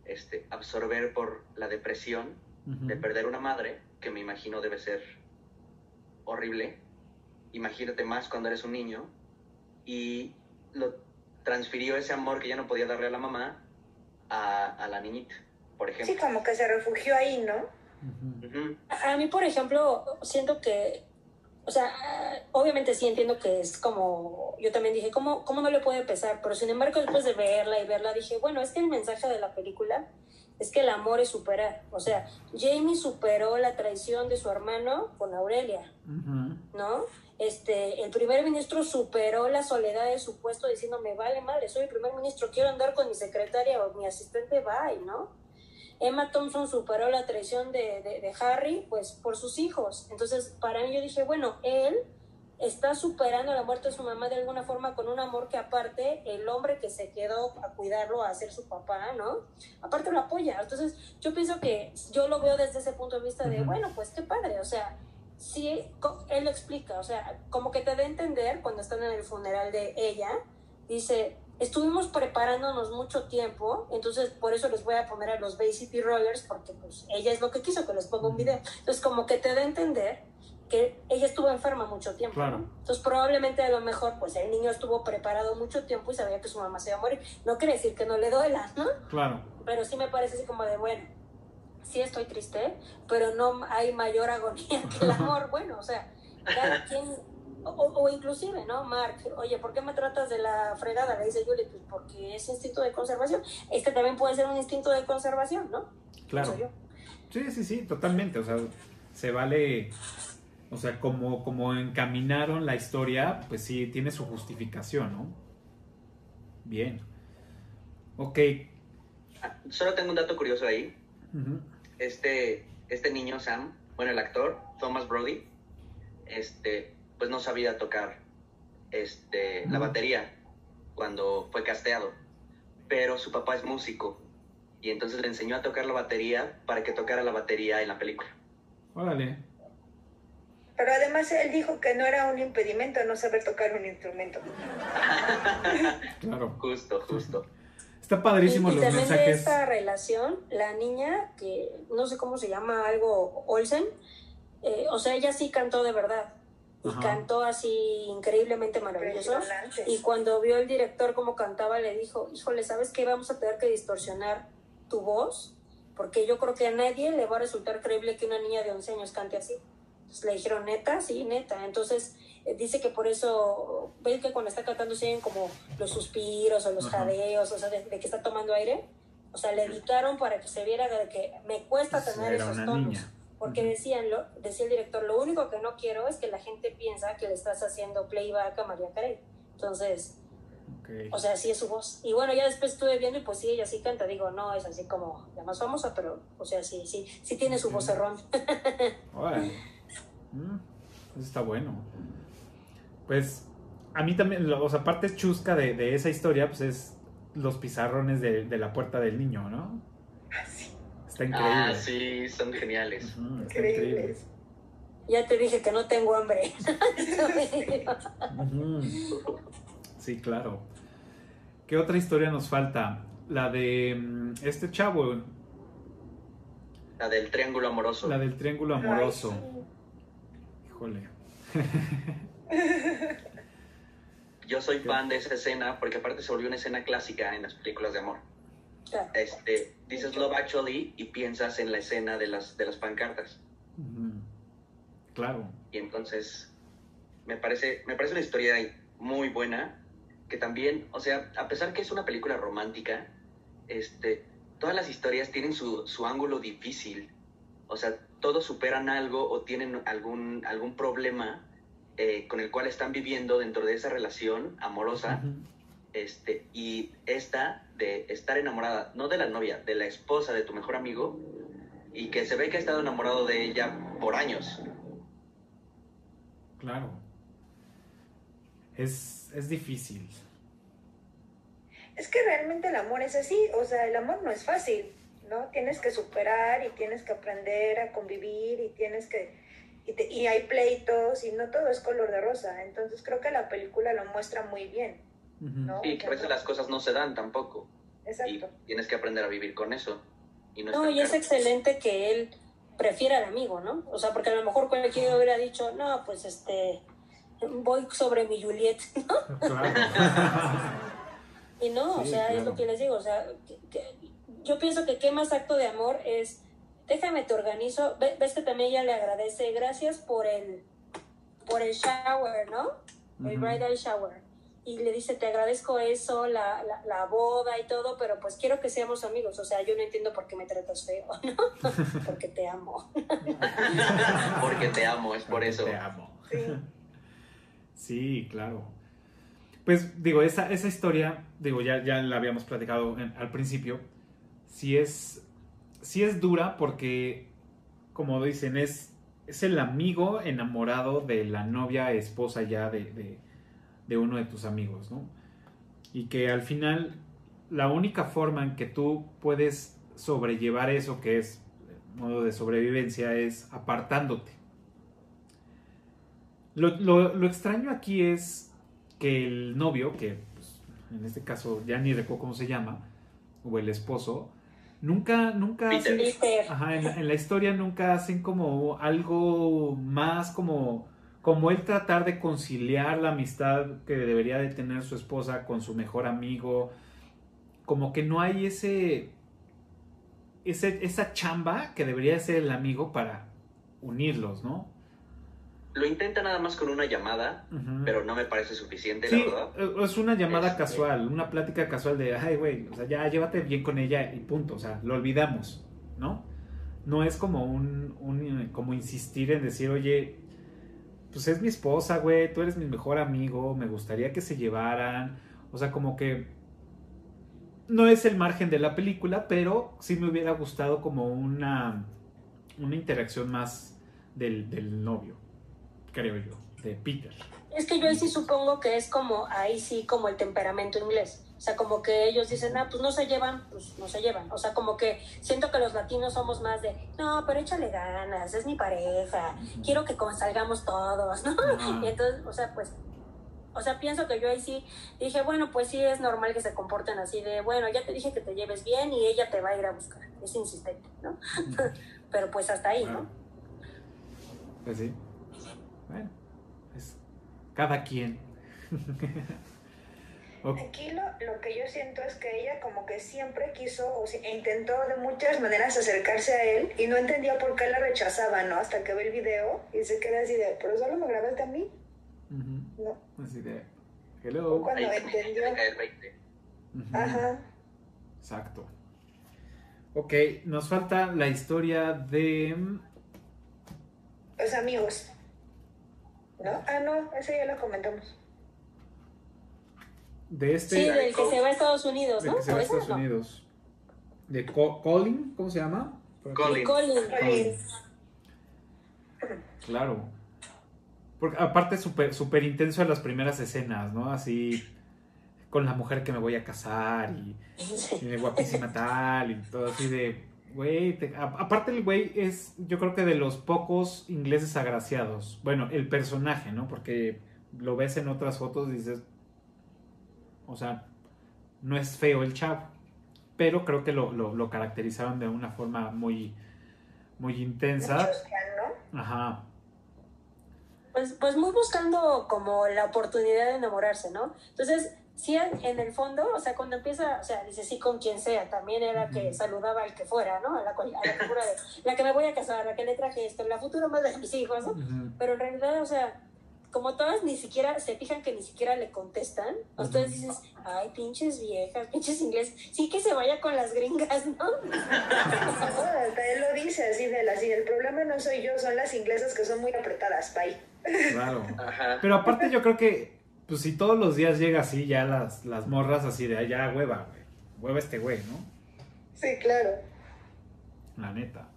S3: este, absorber por la depresión uh -huh. de perder una madre, que me imagino debe ser horrible. Imagínate más cuando eres un niño. Y lo transfirió ese amor que ya no podía darle a la mamá a, a la niñita, por ejemplo.
S4: Sí, como que se refugió ahí, ¿no?
S5: Uh -huh. a, mí, por ejemplo, siento que o sea, obviamente sí entiendo que es como, yo también dije, ¿cómo, ¿cómo no le puede pesar? Pero sin embargo, después de verla y verla, dije, bueno, es que el mensaje de la película es que el amor es superar. O sea, Jamie superó la traición de su hermano con Aurelia, ¿no? Este, el primer ministro superó la soledad de su puesto diciendo, me vale madre, soy el primer ministro, quiero andar con mi secretaria o mi asistente, bye, ¿no? Emma Thompson superó la traición de, de, Harry, pues por sus hijos. Entonces, para mí yo dije, bueno, él está superando la muerte de su mamá de alguna forma con un amor que aparte el hombre que se quedó a cuidarlo, a ser su papá, ¿no? Aparte lo apoya. Entonces yo pienso que yo lo veo desde ese punto de vista de, bueno, pues qué padre, o sea, sí, él lo explica, o sea, como que te da a entender cuando están en el funeral de ella, dice, estuvimos preparándonos mucho tiempo, entonces por eso les voy a poner a los Bay City Rollers, porque pues ella es lo que quiso, que les ponga un video. Entonces como que te da a entender que ella estuvo enferma mucho tiempo. Entonces probablemente a lo mejor pues el niño estuvo preparado mucho tiempo y sabía que su mamá se iba a morir. No quiere decir que no le duela, ¿no?
S1: Claro.
S5: Pero sí me parece así como de, bueno, sí estoy triste, pero no hay mayor agonía que el amor. Bueno, o sea, cada quien o, inclusive, ¿no? Mark, oye, ¿por qué me tratas de la fregada? Le dice Julie, pues porque es instinto de conservación. Este también puede ser un instinto de conservación, ¿no?
S1: Claro. Sí, sí, sí, totalmente. O sea, se vale, o sea, como, como encaminaron la historia, pues sí, tiene su justificación, ¿no? Bien. Ok.
S3: Ah, solo tengo un dato curioso ahí. Este, este niño, Sam, bueno, el actor, Thomas Brody, este, pues no sabía tocar este, la batería cuando fue casteado. Pero su papá es músico y entonces le enseñó a tocar la batería para que tocara la batería en la película.
S1: Órale.
S4: Pero además él dijo que no era un impedimento no saber tocar un instrumento.
S1: claro.
S3: Justo, justo.
S1: Está padrísimo
S5: y,
S1: los
S5: también
S1: mensajes.
S5: De esta relación, la niña, que no sé cómo se llama, algo Olsen, eh, o sea, ella sí cantó de verdad y cantó así increíblemente maravilloso. Y cuando vio el director cómo cantaba, le dijo, híjole, ¿sabes qué? Vamos a tener que distorsionar tu voz, porque yo creo que a nadie le va a resultar creíble que una niña de 11 años cante así. Entonces le dijeron, neta, sí, neta. Entonces dice que por eso, ven que cuando está cantando se como los suspiros o los jadeos, o sea, de, que está tomando aire. O sea, le editaron para que se viera de que me cuesta tener esos tonos. Porque decían, lo, decía el director, lo único que no quiero es que la gente piensa que le estás haciendo playback a María Carey. Entonces, o sea, sí es su voz. Y bueno, ya después estuve viendo y pues sí, ella sí canta. Digo, no es así como la más famosa, pero, o sea, sí, sí, sí tiene su voz errón.
S1: Mm, eso está bueno. Pues a mí también, o sea, parte chusca de, de, esa historia, pues es los pizarrones de, de la puerta del niño, ¿no?
S4: Sí.
S1: Está increíble. Ah,
S3: sí, son geniales.
S4: Increíbles.
S5: Ya te dije que no tengo hambre.
S1: sí, claro. ¿Qué otra historia nos falta? La de mm, este chavo.
S3: La del triángulo amoroso.
S1: La del triángulo amoroso. Híjole.
S3: Yo soy fan de esa escena porque aparte se volvió una escena clásica en las películas de amor. Este, dices Love Actually y piensas en la escena de las, de las pancartas.
S1: Claro.
S3: Y entonces me parece, me parece una historia muy buena, que también, o sea, a pesar que es una película romántica, este, todas las historias tienen su, su ángulo difícil. O sea, todos superan algo o tienen algún, algún problema eh, con el cual están viviendo dentro de esa relación amorosa. Este, y esta de estar enamorada, no de la novia, de la esposa de tu mejor amigo, y que se ve que ha estado enamorado de ella por años.
S1: Claro. Es, es difícil.
S4: Es que realmente el amor es así, o sea, el amor no es fácil, ¿no? Tienes que superar y tienes que aprender a convivir y tienes que... Y, y hay pleitos y no todo es color de rosa, entonces creo que la película lo muestra muy bien.
S3: Y que a veces las cosas no se dan tampoco.
S4: Exacto.
S3: Y tienes que aprender a vivir con eso. Y
S5: no, y es excelente que él prefiera al amigo, ¿no? O sea, porque a lo mejor cualquiera hubiera dicho, no, pues este, voy sobre mi Juliet, ¿no? Claro. y no, o sea, es lo que les digo, o sea, yo pienso que qué más acto de amor es, déjame te organizo, ves que también ella le agradece, gracias por el por el shower, ¿no? El
S1: Ujú.
S5: bridal shower. Y le dice, te agradezco eso, la, la, la boda y todo, pero pues quiero que seamos amigos. O sea, yo no entiendo por qué me tratas feo, ¿no? Porque te amo.
S3: Porque te amo, es por eso.
S1: Te amo.
S5: Sí.
S1: Sí, claro. Pues digo, esa, esa historia, digo, ya, ya la habíamos platicado en- al principio, sí es, sí es dura porque, como dicen, es, es el amigo enamorado de la novia, esposa ya de, de, uno de tus amigos, ¿no? Y que al final la única forma en que tú puedes sobrellevar eso que es modo de sobrevivencia es apartándote. Lo, lo- lo extraño aquí es que el novio, que pues, en este caso ya ni recuerdo cómo se llama, o el esposo, nunca, nunca
S3: Peter.
S1: hacen-
S5: Peter.
S1: ajá, en, la- en la historia nunca hacen como algo más como, como él tratar de conciliar la amistad que debería de tener su esposa con su mejor amigo. Como que no hay ese, ese esa chamba que debería ser el amigo para unirlos, ¿no?
S3: Lo intenta nada más con una llamada, pero no me parece suficiente,
S1: Sí,
S3: la verdad.
S1: es una llamada
S3: Este-
S1: casual, una plática casual de, ay, güey, o sea, ya llévate bien con ella y punto, o sea, lo olvidamos, ¿no? No es como un, un- como insistir en decir, oye, pues es mi esposa, güey, tú eres mi mejor amigo, me gustaría que se llevaran, o sea, como que no es el margen de la película, pero sí me hubiera gustado como una, una interacción más del, del novio, creo yo, de Peter.
S5: Es que yo ahí sí supongo que es como, ahí sí, como el temperamento inglés. O sea, como que ellos dicen, ah, pues no se llevan, pues no se llevan. O sea, como que siento que los latinos somos más de, no, pero échale ganas, es mi pareja, quiero que salgamos todos, ¿no? Y entonces, o sea, pues, o sea, pienso que yo ahí sí dije, bueno, pues sí es normal que se comporten así de, bueno, ya te dije que te lleves bien y ella te va a ir a buscar. Es insistente, ¿no? pero pues hasta ahí, ¿no?
S1: Pues sí. Bueno, es cada quien.
S4: Aquí lo, lo que yo siento es que ella como que siempre quiso o e intentó de muchas maneras acercarse a él y no entendía por qué la rechazaba, ¿no? Hasta que ve el video y se queda así de, pero solo me grabaste a mí. ¿no?
S1: Así de. Hello.
S4: cuando
S3: Ahí
S4: entendió.
S3: me cae el 20.
S1: Ujú.
S4: Ajá.
S1: Exacto. Ok, nos falta la historia de.
S4: Los amigos. ¿No? Ah, no, ese ya lo comentamos.
S1: De este.
S5: Sí, del que se va a Estados Unidos,
S1: del
S5: ¿no?
S1: que se va a. Estados
S5: No.
S1: Unidos. De Co- Colin, ¿cómo se llama?
S3: Colin.
S5: Colin.
S1: Colin. Claro. Porque aparte súper super intenso en las primeras escenas, ¿no? Así con la mujer que me voy a casar y, y de guapísima tal y todo así de, güey, te- aparte el güey es yo creo que de los pocos ingleses agraciados. Bueno, el personaje, ¿no? Porque lo ves en otras fotos y dices, o sea, no es feo el chavo, pero creo que lo, lo, lo caracterizaron de una forma muy, muy intensa. Ajá.
S5: Pues, pues muy buscando como la oportunidad de enamorarse, ¿no? Entonces, sí, en el fondo, o sea, cuando empieza, o sea, dice sí con quien sea, también era que saludaba al que fuera, ¿no? A la, cual- a la figura de la que me voy a casar, la que le traje esto, la futura madre de mis hijos, ¿no? Pero en realidad, o sea, como todas ni siquiera, se fijan que ni siquiera le contestan, ustedes dices, ay, pinches viejas, pinches ingleses, sí que se vaya con las gringas, ¿no?
S4: No, hasta él lo dice así de la así, el problema no soy yo, son las inglesas que son muy apretadas, bye.
S1: Claro.
S3: Ajá.
S1: Pero aparte yo creo que, pues si todos los días llega así, ya las, las morras así de allá, hueva, güey. Hueva este güey, ¿no?
S4: Sí, claro.
S1: La neta.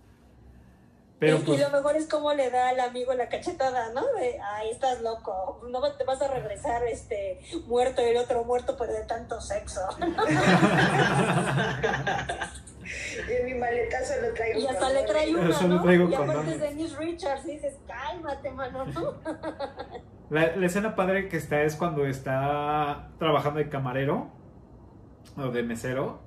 S1: Pero
S5: y, y
S1: pues,
S5: lo mejor es cómo le da al amigo la cachetada, ¿no? De, ay, estás loco, no te vas a regresar este muerto y el otro muerto por de tanto sexo.
S4: Y en mi maleta solo traigo.
S5: Y hasta le trae una,
S1: Solo
S5: ¿no?
S1: traigo
S5: y aparte es Dennis Richards, y dices, cálmate, mano, ¿no?
S1: la, la escena padre que está es cuando está trabajando de camarero o de mesero,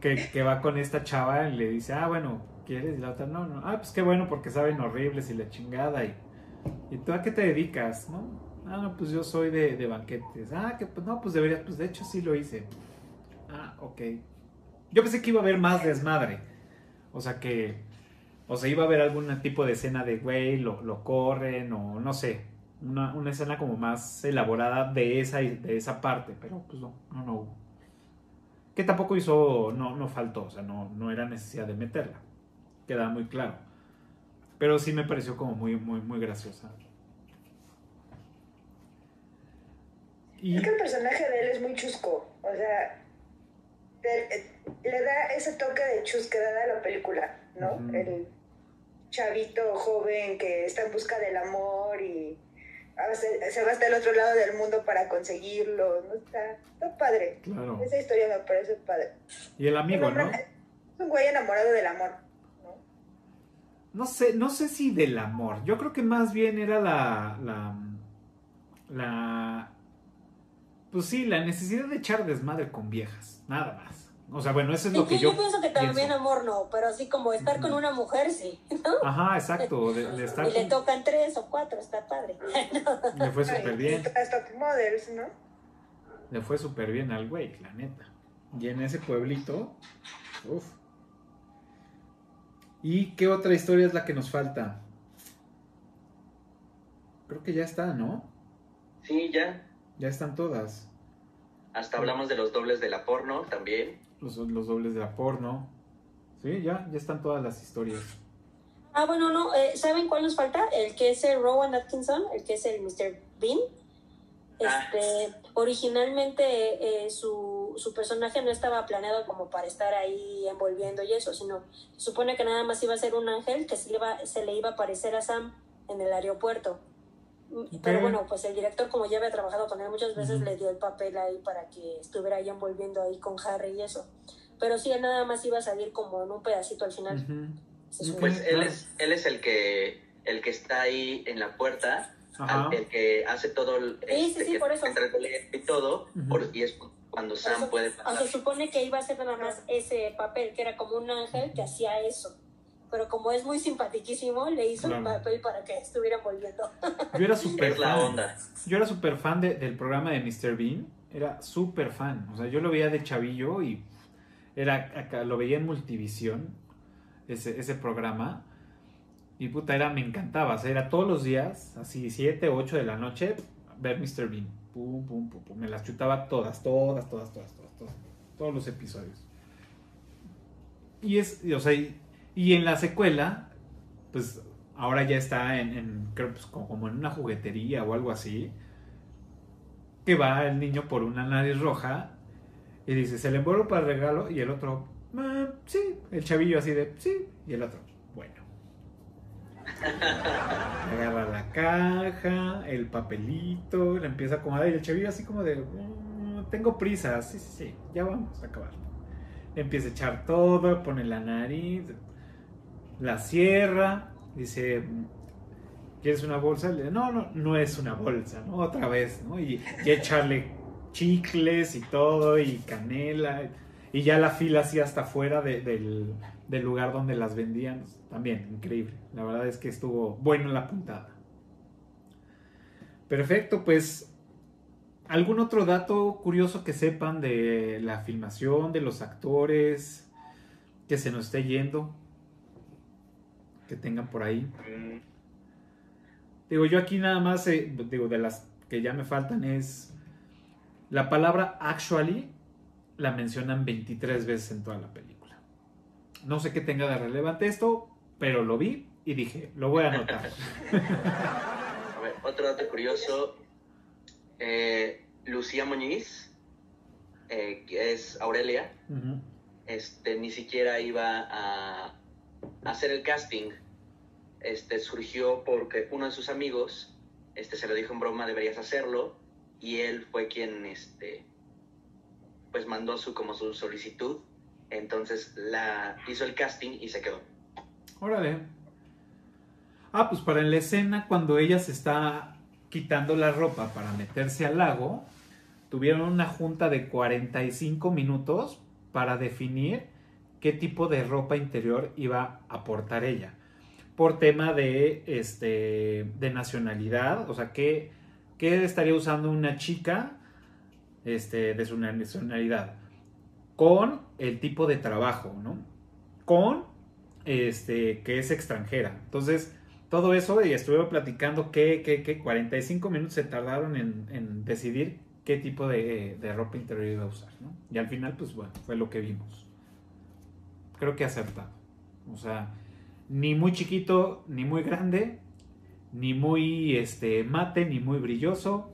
S1: que, que va con esta chava y le dice, ah, bueno, ¿quieres? Y la otra, no, no. Ah, pues qué bueno porque saben horribles y la chingada. ¿Y, ¿y tú a qué te dedicas? ¿No? Ah, no, pues yo soy de, de banquetes. Ah, que pues no, pues deberías, pues de hecho sí lo hice. Ah, ok. Yo pensé que iba a haber más desmadre. O sea que, o sea, iba a haber algún tipo de escena de, güey, lo, lo corren o no sé. una, una escena como más elaborada de esa, de esa parte, pero pues no, no, no hubo. Que tampoco hizo, no, no faltó, o sea, no, no era necesidad de meterla. Queda muy claro. Pero sí me pareció como muy, muy, muy graciosa.
S4: Y... Es que el personaje de él es muy chusco, o sea, le da ese toque de chusquedad a la película, ¿no? El chavito joven que está en busca del amor y se, va hasta el otro lado del mundo para conseguirlo, ¿no? Está, está padre.
S1: Claro.
S4: Esa historia me parece padre.
S1: Y el amigo, ¿no?
S4: Es un güey enamorado del amor. ¿No?
S1: Sé, no sé si del amor. Yo creo que más bien era la, la, la, pues sí, la necesidad de echar desmadre con viejas, nada más. O sea, bueno, eso es lo que yo.
S5: Yo pienso que también amor no, pero así como estar con una mujer, sí. ¿no?
S1: Ajá, exacto. De, estar
S5: y le tocan tres o cuatro, está padre.
S1: Le fue súper bien.
S4: Hasta models, ¿no?
S1: Le fue súper bien al güey, la neta. Y en ese pueblito, uff. ¿Y qué otra historia es la que nos falta? Creo que ya está, ¿no?
S3: Sí, ya.
S1: Ya están todas.
S3: Hasta hablamos de los dobles de la porno también
S1: los, los dobles de la porno. Sí, ya, ya están todas las historias.
S5: Ah, bueno, no, eh, ¿saben cuál nos falta? El que es el Rowan Atkinson, el que es el Mr. Bean. Ah. Este, originalmente eh, su, su, personaje no estaba planeado como para estar ahí envolviendo y eso, sino se supone que nada más iba a ser un ángel que se, iba, se le iba a parecer a Sam en el aeropuerto. Pero bueno, pues el director, como ya había trabajado con él muchas veces, le dio el papel ahí para que estuviera ahí envolviendo ahí con Harry y eso. Pero sí, él nada más iba a salir como en un pedacito al final.
S3: Pues él es, él es el que, el que está ahí en la puerta, el que hace todo el...
S5: Sí, sí, sí, por eso.
S3: Y todo, y es cuando Sam puede pasar.
S5: se supone que iba a hacer nada más ese papel, que era como un ángel que hacía eso pero como es muy simpatiquísimo, le hizo el papel para que estuviera volviendo.
S1: Yo era súper fan. Yo era súper fan del programa de Mr. Bean. Era súper fan. O sea, yo lo veía de chavillo y era acá, lo veía en Multivisión, ese, ese programa. Y puta, era, me encantaba. O sea, era todos los días, así 7, 8 de la noche, ver Mr. Bean. Pum, pum, pum, pum. Me las chutaba todas, todas, todas, todas, todas, todas. Todos los episodios. Y es, o sea, y en la secuela, pues ahora ya está en, creo, pues, como en una juguetería o algo así. Que va el niño por una nariz roja y dice, se le envuelve para el regalo. Y el otro, ah, sí. El chavillo así de, sí. Y el otro. Agarra la caja, el papelito, le empieza a acomodar. Y el chavillo así como de, mm, tengo prisa, sí, sí, sí, ya vamos a acabar. empieza a echar todo, pone la nariz la cierra, dice, ¿quieres una bolsa? No, no, no es una bolsa. Otra vez, ¿no? Y, echarle chicles y todo, y canela, y ya la fila así hasta fuera del, del, lugar donde las vendían. También, increíble. La verdad es que estuvo bueno la puntada. Perfecto, pues ¿Algún otro dato curioso que sepan de la filmación, de los actores, que se nos esté yendo? que tengan por ahí. Digo, yo aquí nada más, eh, digo, de las que ya me faltan es la palabra actually la mencionan 23 veces en toda la película. No sé qué tenga de relevante esto, pero lo vi y dije, lo voy a anotar.
S3: a ver, otro dato curioso. Eh, Lucía Muñiz, eh, que es Aurelia, este, ni siquiera iba a hacer el casting este, surgió porque uno de sus amigos este, se lo dijo en broma, deberías hacerlo, y él fue quien este, pues mandó su, como su solicitud, entonces la, hizo el casting y se quedó.
S1: Órale. Ah, pues para la escena cuando ella se está quitando la ropa para meterse al lago, tuvieron una junta de 45 minutos para definir qué tipo de ropa interior iba a portar ella por tema de, este, de nacionalidad, o sea, ¿qué, qué estaría usando una chica este, de su nacionalidad? Con el tipo de trabajo, ¿no? Con este, que es extranjera. Entonces, todo eso y estuve platicando que, que, que 45 minutos se tardaron en, en decidir qué tipo de, de, ropa interior iba a usar, ¿no? Y al final, pues bueno, fue lo que vimos. Creo que acertado. O sea, ni muy chiquito, ni muy grande, ni muy este, mate, ni muy brilloso,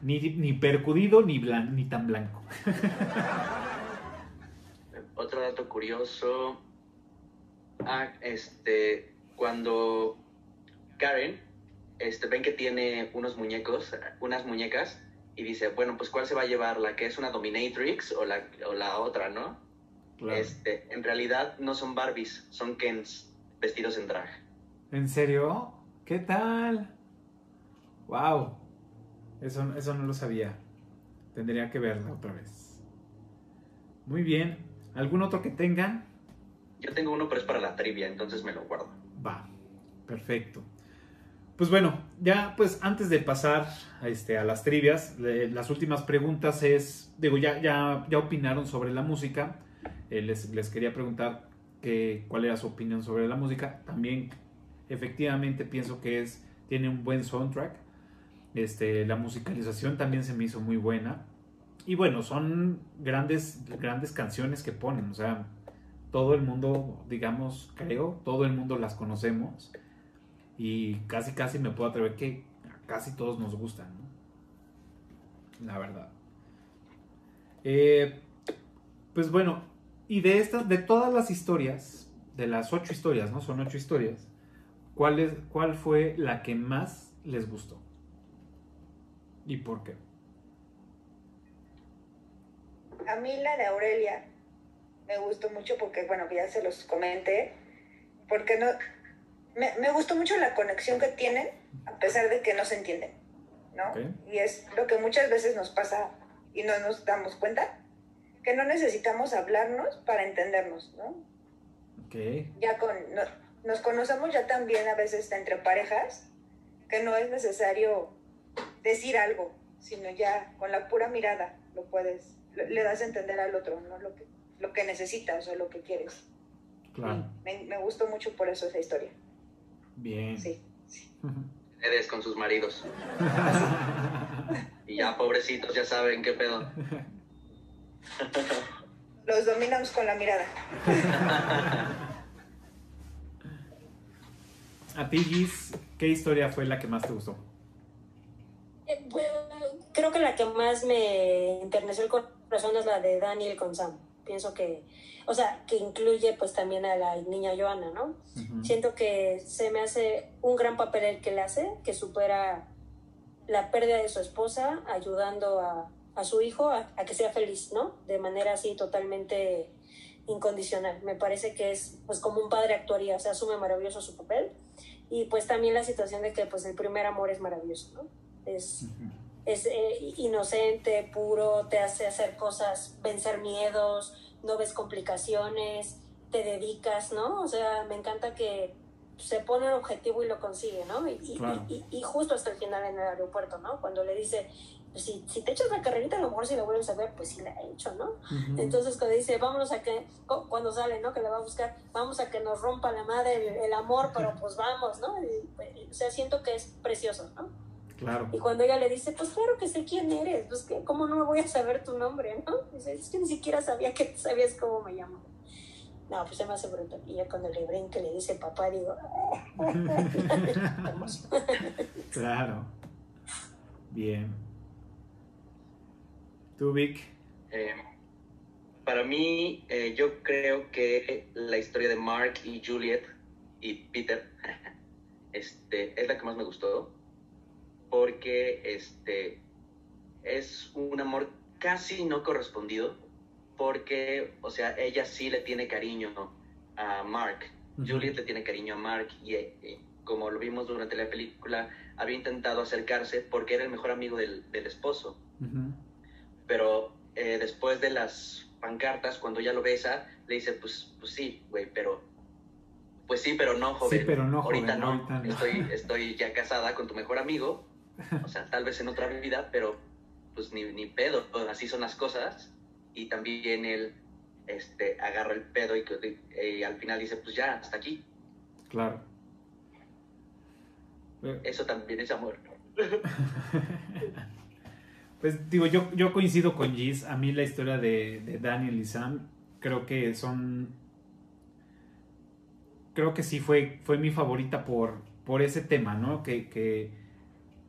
S1: ni, ni percudido, ni, blan, ni tan blanco.
S3: Otro dato curioso, ah, este, cuando Karen, este, ven que tiene unos muñecos, unas muñecas, y dice, bueno, pues ¿cuál se va a llevar? ¿La que es una dominatrix o la, o la otra, no? Este, en realidad no son Barbies, son Kens vestidos en drag.
S1: ¿En serio? ¿Qué tal? ¡Wow! Eso, eso no lo sabía. Tendría que verla otra vez. Muy bien. ¿Algún otro que tengan?
S3: Yo tengo uno, pero es para la trivia, entonces me lo guardo.
S1: Va, perfecto. Pues bueno, ya pues antes de pasar a, este, a las trivias, las últimas preguntas es, digo, ya, ya, ya opinaron sobre la música. Eh, les, les, quería preguntar que, cuál era su opinión sobre la música. También efectivamente pienso que es, tiene un buen soundtrack. Este, la musicalización también se me hizo muy buena. Y bueno, son grandes, grandes canciones que ponen. O sea, todo el mundo, digamos, creo, todo el mundo las conocemos. Y casi, casi me puedo atrever que casi todos nos gustan, ¿no? La verdad. Eh, pues bueno, y de estas, de todas las historias, de las ocho historias, ¿no? Son ocho historias. ¿Cuál, es, ¿Cuál fue la que más les gustó? ¿Y por qué?
S4: A mí la de Aurelia me gustó mucho porque, bueno, ya se los comenté, porque no, me, me gustó mucho la conexión que tienen, a pesar de que no se entienden, ¿no? Y es lo que muchas veces nos pasa y no nos damos cuenta, que no necesitamos hablarnos para entendernos, ¿no?
S1: Okay.
S4: Ya con, nos conocemos ya también a veces entre parejas, que no es necesario decir algo, sino ya con la pura mirada lo puedes, le das a entender al otro, ¿no? Lo que, lo que necesitas o lo que quieres.
S1: Claro.
S4: Me, me gustó mucho por eso esa historia.
S1: Bien.
S4: Sí.
S3: Eres con sus maridos. y ya, pobrecitos, ya saben qué pedo.
S4: Los dominamos con la mirada.
S1: A ti, Gis, ¿qué historia fue la que más te gustó?
S5: Eh, bueno, creo que la que más me enterneció el corazón es la de Daniel con Sam. Pienso que, o sea, que incluye pues también a la niña Joana, ¿no? Siento que se me hace un gran papel el que le hace, que supera la pérdida de su esposa, ayudando a, a su hijo a, a que sea feliz, ¿no? De manera así totalmente incondicional. Me parece que es pues como un padre actuaría, o sea, asume maravilloso su papel. Y pues también la situación de que pues el primer amor es maravilloso, ¿no? Es. Es eh, inocente, puro, te hace hacer cosas, vencer miedos, no ves complicaciones, te dedicas, ¿no? O sea, me encanta que se pone un objetivo y lo consigue, ¿no? Y, y-
S1: Claro.
S5: y- y justo hasta el final en el aeropuerto, ¿no? Cuando le dice, pues, si, si te echas la carrerita, a lo mejor si la vuelves a ver, pues sí la he hecho, ¿no? Entonces cuando dice, vámonos a que, cu- cuando sale, ¿no? Que la va a buscar, vamos a que nos rompa la madre el, el amor, pero pues vamos, ¿no? Pues, o sea, siento que es precioso, ¿no?
S1: Claro.
S5: Y cuando ella le dice, pues claro que sé quién eres, pues que, ¿cómo no me voy a saber tu nombre, no? Dice, es que ni siquiera sabía que sabías cómo me llamo. No, pues se me hace brutal. Y ya cuando le brinca le dice papá, digo, hermoso.
S1: claro. Bien. ¿Tú, Vic?
S3: Eh, para mí, eh, yo creo que la historia de Mark y Juliet y Peter este, es la que más me gustó. Porque este, es un amor casi no correspondido. Porque, o sea, ella sí le tiene cariño a Mark.
S1: Ujú.
S3: Juliet le tiene cariño a Mark y, eh, como lo vimos durante la película, había intentado acercarse porque era el mejor amigo del, del esposo
S1: Ujú.
S3: pero eh, después de las pancartas, cuando ella lo besa, le dice, pues, pues sí, güey, pero... Pues sí, pero no, joven.
S1: Sí, pero no,
S3: ahorita
S1: joven,
S3: no.
S1: ahorita no.
S3: Estoy, estoy ya casada con tu mejor amigo. O sea, tal vez en otra vida, pero pues ni, ni pedo. Así son las cosas. Y también él este, agarra el pedo y, y al final dice, pues ya, hasta aquí.
S1: Claro.
S3: eso también es amor.
S1: Pues digo, yo, yo coincido con Giz. A mí la historia de, de Daniel y Sam creo que son. Creo que sí fue, fue mi favorita por, por ese tema, ¿no? Que, que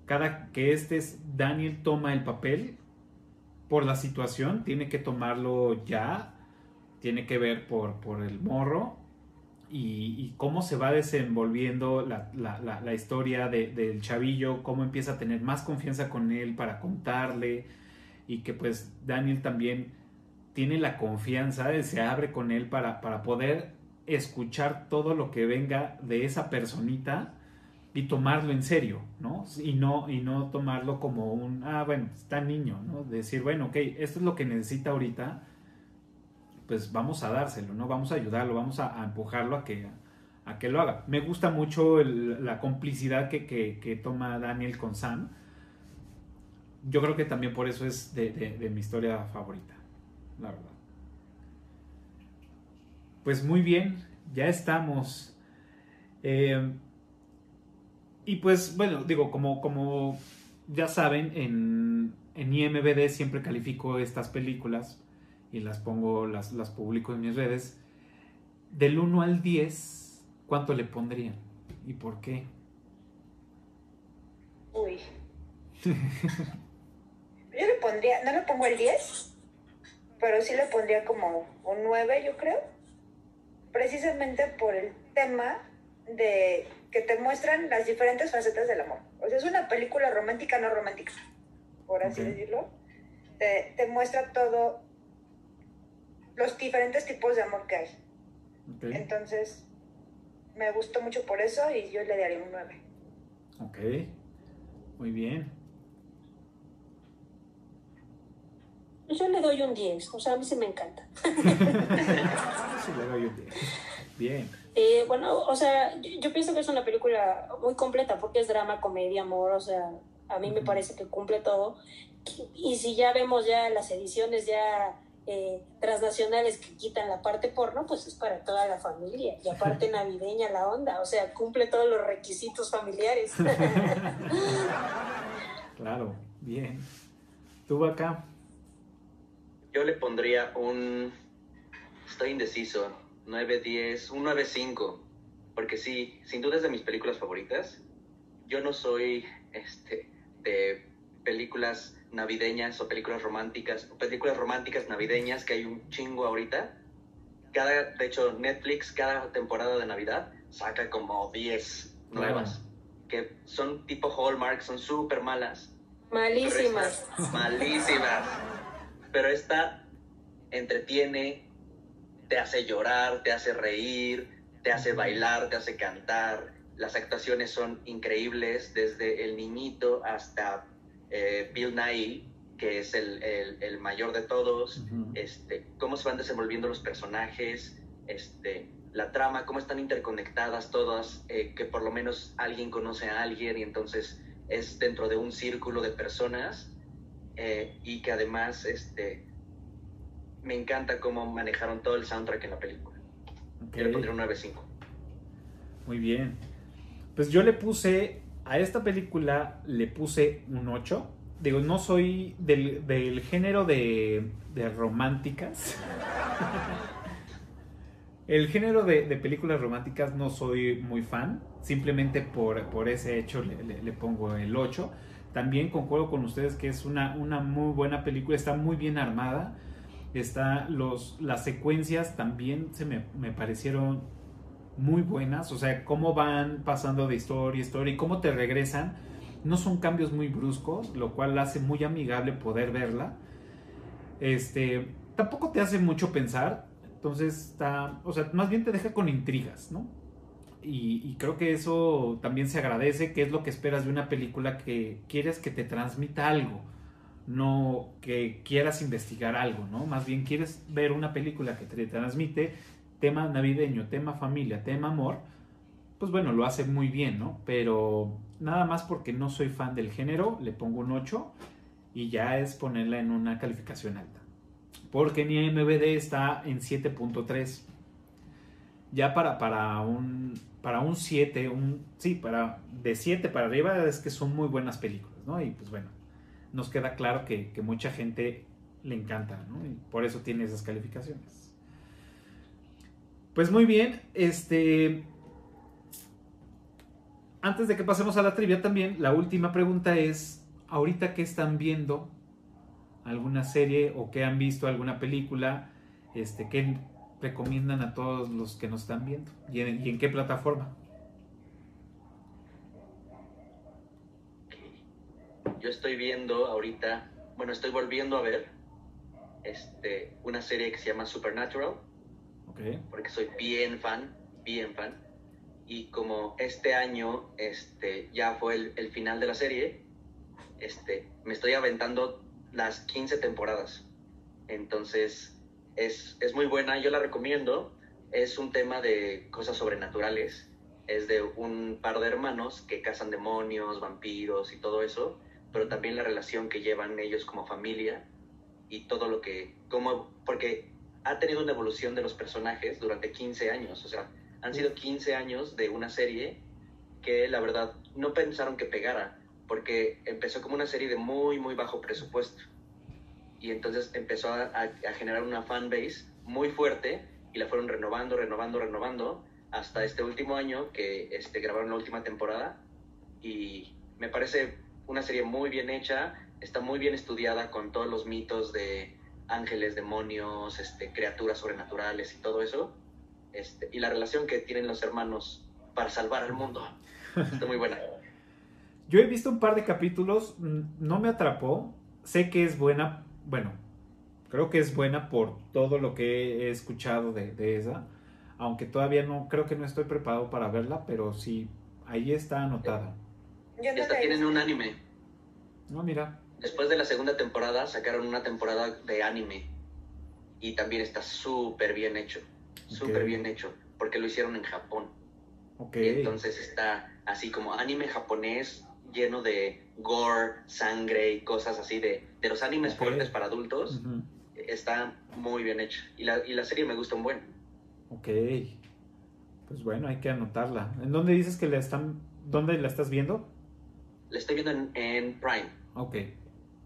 S1: cada que este es Daniel toma el papel por la situación, tiene que tomarlo ya, tiene que ver por, por el morro y, cómo se va desenvolviendo la, la, la, historia de, del chavillo, cómo empieza a tener más confianza con él para contarle y que pues Daniel también tiene la confianza, se abre con él para, para poder escuchar todo lo que venga de esa personita y tomarlo en serio, ¿no? Y no, y no tomarlo como un, ah, bueno, está niño, ¿no? Decir, bueno, ok, esto es lo que necesita ahorita, pues vamos a dárselo, ¿no? Vamos a ayudarlo, vamos a, empujarlo a que, a que lo haga. Me gusta mucho la complicidad que, toma Daniel con Sam. Yo creo que también por eso es de, mi historia favorita, la verdad. Pues muy bien, ya estamos. Eh, y pues bueno, digo, como, como ya saben, en, en IMBD siempre califico estas películas y las pongo, las, las publico en mis redes. Del 1 al 10, ¿cuánto le pondrían? ¿Y por qué?
S4: Uy. Yo le pondría, no le pongo el 10, pero sí le pondría como un 9, yo creo. Precisamente por el tema de que te muestran las diferentes facetas del amor. O sea, es una película romántica, no romántica, por así decirlo. Te, te, muestra todo los diferentes tipos de amor que hay. Entonces, me gustó mucho por eso y yo le daría un 9.
S1: Ok, muy bien.
S5: Yo le doy un 10, o sea, a mí sí me encanta.
S1: sí, le doy un 10. Bien.
S5: Bueno, o sea, yo, pienso que es una película muy completa porque es drama, comedia, amor, o sea, a mí me parece que cumple todo. Y si ya vemos ya las ediciones ya eh, transnacionales que quitan la parte porno, pues es para toda la familia. Y aparte navideña la onda, o sea, cumple todos los requisitos familiares.
S1: claro, bien. ¿Tú acá?
S3: Yo le pondría un... Estoy indeciso. 9, 10, un 9, 5. Porque sí, sin duda es de mis películas favoritas. Yo no soy este, de películas navideñas o películas románticas, o películas románticas navideñas que hay un chingo ahorita. Cada, de hecho, Netflix cada temporada de Navidad saca como 10 nuevas, que son tipo Hallmark, son súper malas.
S5: Malísimas.
S3: malísimas. Pero esta entretiene, te hace llorar, te hace reír, te hace bailar, te hace cantar. Las actuaciones son increíbles, desde el niñito hasta eh, Bill Nye, que es el, el, mayor de todos, este, cómo se van desenvolviendo los personajes, este, la trama, cómo están interconectadas todas, eh, que por lo menos alguien conoce a alguien y entonces es dentro de un círculo de personas eh, y que además este, me encanta cómo manejaron todo el soundtrack en la película. Yo le pondré un 9.5.
S1: Muy bien. Pues yo le puse a esta película le puse un 8. Digo, no soy del, género de, románticas. El género de, películas románticas no soy muy fan. Simplemente por, ese hecho le, pongo el 8. También concuerdo con ustedes que es una, una muy buena película. Está muy bien armada. Está los, las secuencias también se me, me parecieron muy buenas, o sea, cómo van pasando de historia a historia y cómo te regresan, no son cambios muy bruscos, lo cual hace muy amigable poder verla. Este, tampoco te hace mucho pensar, entonces está, o sea, más bien te deja con intrigas, ¿no? Y, creo que eso también se agradece, que es lo que esperas de una película que quieres que te transmita algo, no que quieras investigar algo, ¿no? Más bien quieres ver una película que te transmite tema navideño, tema familia, tema amor, pues bueno, lo hace muy bien, ¿no? Pero nada más porque no soy fan del género, le pongo un 8 y ya es ponerla en una calificación alta. Porque mi MBD está en 7.3. ya para, para un para un 7, un sí, para de 7 para arriba es que son muy buenas películas, ¿no? Y pues bueno, nos queda claro que, mucha gente le encanta, ¿no? Y por eso tiene esas calificaciones. Pues muy bien, este antes de que pasemos a la trivia también, la última pregunta es, ahorita que están viendo alguna serie o que han visto alguna película, este, ¿qué recomiendan a todos los que nos están viendo? ¿Y en, y en qué plataforma?
S3: Yo estoy viendo ahorita, bueno, estoy volviendo a ver este, una serie que se llama Supernatural,
S1: Okay.
S3: porque soy bien fan, bien fan. Y como este año este, ya fue el, el final de la serie, este, me estoy aventando las 15 temporadas. Entonces, es, es muy buena, yo la recomiendo. Es un tema de cosas sobrenaturales. Es de un par de hermanos que cazan demonios, vampiros y todo eso, pero también la relación que llevan ellos como familia y todo lo que, como, porque ha tenido una evolución de los personajes durante 15 años, o sea, han sido 15 años de una serie que la verdad no pensaron que pegara, porque empezó como una serie de muy, muy bajo presupuesto. Y entonces empezó a, a, a generar una fanbase muy fuerte y la fueron renovando, renovando, renovando hasta este último año que este, grabaron la última temporada. Y me parece una serie muy bien hecha, está muy bien estudiada con todos los mitos de ángeles, demonios, este, criaturas sobrenaturales y todo eso. Este, y la relación que tienen los hermanos para salvar al mundo. Está muy buena.
S1: Yo he visto un par de capítulos, no me atrapó. Sé que es buena, bueno, creo que es buena por todo lo que he escuchado de, de esa. Aunque todavía no, creo que no estoy preparado para verla, pero sí, ahí está anotada.
S4: Yo no
S3: Esta tienen un anime.
S1: No, mira,
S3: Después de la segunda temporada sacaron una temporada de anime. Y también está súper bien hecho. Súper bien hecho. Porque lo hicieron en Japón.
S1: ok.
S3: Y entonces está así como anime japonés lleno de gore, sangre y cosas así de, de los animes fuertes para adultos. Está muy bien hecho. Y la, y la serie me gusta un buen.
S1: Ok. Pues bueno, hay que anotarla. ¿En dónde dices que la están, dónde la estás viendo?
S3: La estoy viendo en, en Prime.
S1: Ok,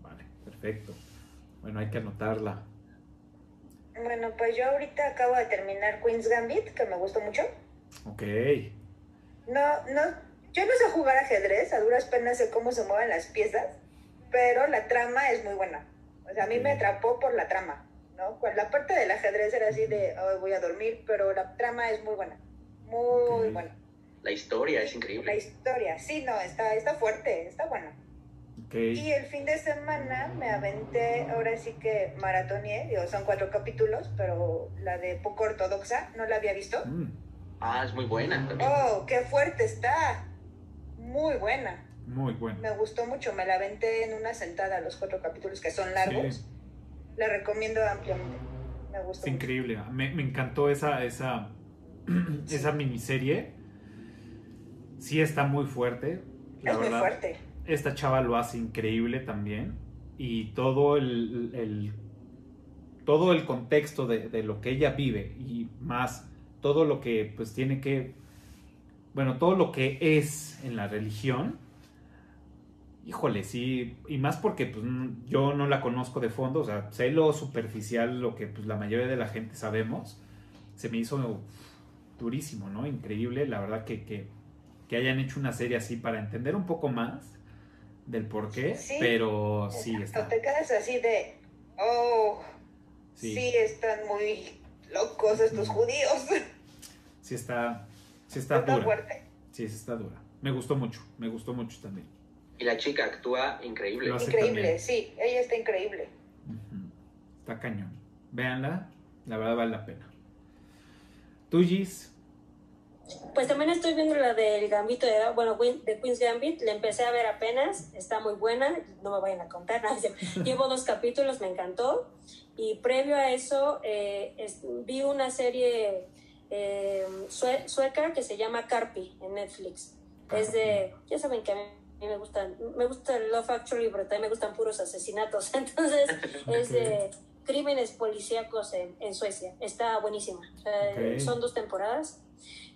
S1: vale, perfecto. Bueno, hay que anotarla.
S4: Bueno, pues yo ahorita acabo de terminar Queen's Gambit, que me gustó mucho.
S1: Ok,
S4: No, no, yo no sé jugar ajedrez, a duras penas sé cómo se mueven las piezas, pero la trama es muy buena. O sea, a mí me atrapó por la trama, ¿no? Pues la parte del ajedrez era así de, "Ay, voy a dormir, pero la trama es muy buena, muy
S1: Ok.
S4: buena.
S3: La historia es
S4: La
S3: increíble.
S4: historia, sí, no, está, está fuerte, está buena.
S1: ok.
S4: Y el fin de semana me aventé, ahora sí que maratoneé, digo, son cuatro capítulos, pero la de poco ortodoxa, no la había visto.
S1: Mm,
S3: Ah, es muy buena también.
S4: Oh, qué fuerte está. Muy buena.
S1: muy bueno.
S4: Me gustó mucho, me la aventé en una sentada los cuatro capítulos que son largos.
S1: Sí.
S4: La recomiendo ampliamente. Me gustó.
S1: Es
S4: mucho.
S1: increíble. Me, me encantó esa, esa, esa miniserie. Sí está muy fuerte. La
S4: es muy fuerte.
S1: Esta chava lo hace increíble también. Y todo el, el- todo el contexto de, de lo que ella vive y más todo lo que pues tiene que, bueno, todo lo que es en la religión. Híjole, sí, y más porque pues, yo no la conozco de fondo, o sea, sé lo superficial, lo que pues, la mayoría de la gente sabemos, se me hizo durísimo, ¿no? Increíble, la verdad que, que, que hayan hecho una serie así para entender un poco más del por qué,
S4: Sí.
S1: pero sí
S4: O
S1: está.
S4: te quedas así de, oh,
S1: Sí.
S4: sí, están muy locos estos
S1: Mm.
S4: judíos.
S1: Sí está, sí está
S4: Está
S1: dura.
S4: fuerte.
S1: Sí, sí está dura. Me gustó mucho, me gustó mucho también.
S3: Y la chica actúa increíble.
S4: Increíble,
S1: también.
S4: sí, ella está increíble.
S1: Está cañón. Véanla, la verdad vale la pena. ¿Tú, Gis?
S5: Pues también estoy viendo la del Gambito de, bueno, de Queen's Gambit, la empecé a ver apenas, está muy buena, no me vayan a contar, nada, llevo dos capítulos, me encantó, y previo a eso eh, es- vi una serie eh, sue- sueca que se llama Carpi en Netflix, es de, ya saben que a mí me gustan, me gusta Love Actually, pero también me gustan puros asesinatos, entonces es de crímenes policíacos en, en Suecia. Está buenísima. O sea,
S1: Ok.
S5: Son dos temporadas.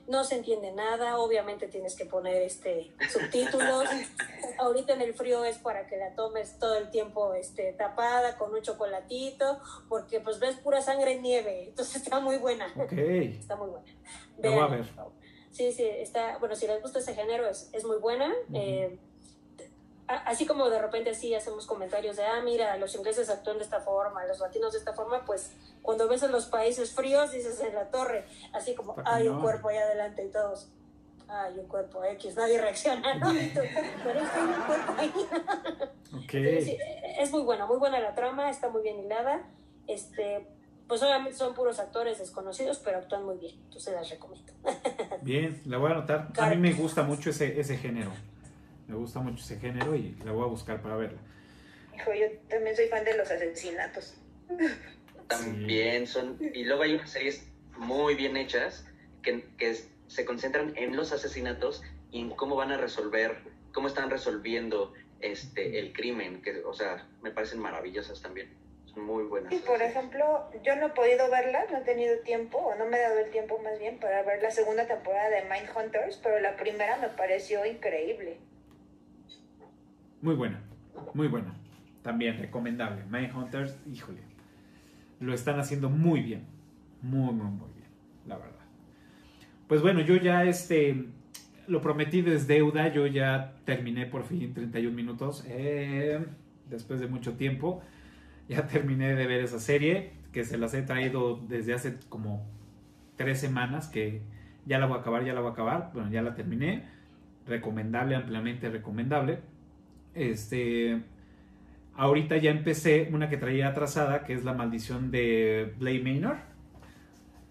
S5: No se entiende nada, obviamente tienes que poner este subtítulos. Ahorita en el frío es para que la tomes todo el tiempo este, tapada con un chocolatito, porque pues ves pura sangre y nieve, entonces está muy buena.
S1: Ok.
S5: Está muy buena.
S1: La voy a ver.
S5: Sí, sí, está, bueno, si les gusta ese género es, es muy buena. Eh, a- así como de repente así hacemos comentarios de, ah, mira, los ingleses actúan de esta forma, los latinos de esta forma, pues cuando ves en los países fríos dices en la torre, así como, hay un
S1: cañón.
S5: cuerpo ahí adelante y todos, hay un cuerpo X, nadie reacciona, ¿no? Pero es que hay un cuerpo ahí.
S1: Ok.
S5: Sí, es muy buena, muy buena la trama, está muy bien hilada. Este, pues obviamente son puros actores desconocidos, pero actúan muy bien, entonces las recomiendo.
S1: Bien, la voy a anotar. A mí me gusta mucho ese, ese género. Me gusta mucho ese género y la voy a buscar para verla.
S4: Hijo, yo también soy fan de los asesinatos.
S3: También son. Y luego hay unas series muy bien hechas que, que se concentran en los asesinatos y en cómo van a resolver, cómo están resolviendo este el crimen. Que, o sea, me parecen maravillosas también. Son muy buenas.
S4: Y por ejemplo, yo no he podido verla, no he tenido tiempo, o no me he dado el tiempo más bien para ver la segunda temporada de Mindhunters, pero la primera me pareció increíble.
S1: Muy buena, muy buena. También recomendable. Mindhunters, híjole. Lo están haciendo muy bien. Muy, muy, muy bien, la verdad. Pues bueno, yo ya este. Lo prometido es deuda. Yo ya terminé por fin 31 minutos. eh, después de mucho tiempo. Ya terminé de ver esa serie. Que se las he traído desde hace como tres semanas. Que ya la voy a acabar, ya la voy a acabar. Bueno, ya la terminé. Recomendable, ampliamente recomendable. Este. Ahorita ya empecé una que traía atrasada, que es la maldición de Blade Manor.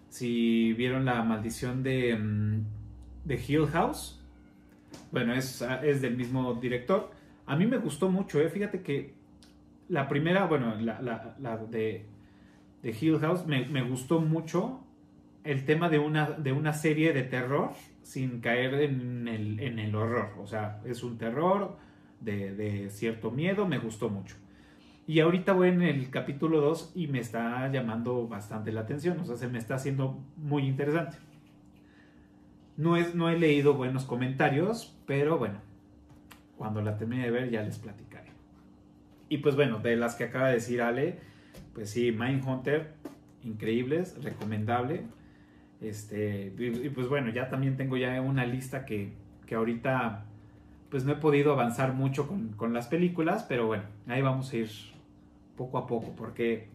S1: Si vieron la maldición de, mm, de Hill House, bueno, es, es del mismo director. A mí me gustó mucho, ¿eh? fíjate que la primera, bueno, la, la- la de, de Hill House me, me gustó mucho el tema de una, de una serie de terror sin caer en el, en el horror. O sea, es un terror de, cierto miedo, me gustó mucho. Y ahorita voy en el capítulo 2 y me está llamando bastante la atención, o sea, se me está haciendo muy interesante. No, es, no he leído buenos comentarios, pero bueno, cuando la termine de ver ya les platicaré. Y pues bueno, de las que acaba de decir Ale, pues sí, Mindhunter, increíbles, recomendable. Este, y, y pues bueno, ya también tengo ya una lista que, que ahorita pues no he podido avanzar mucho con, con las películas, pero bueno, ahí vamos a ir poco a poco, porque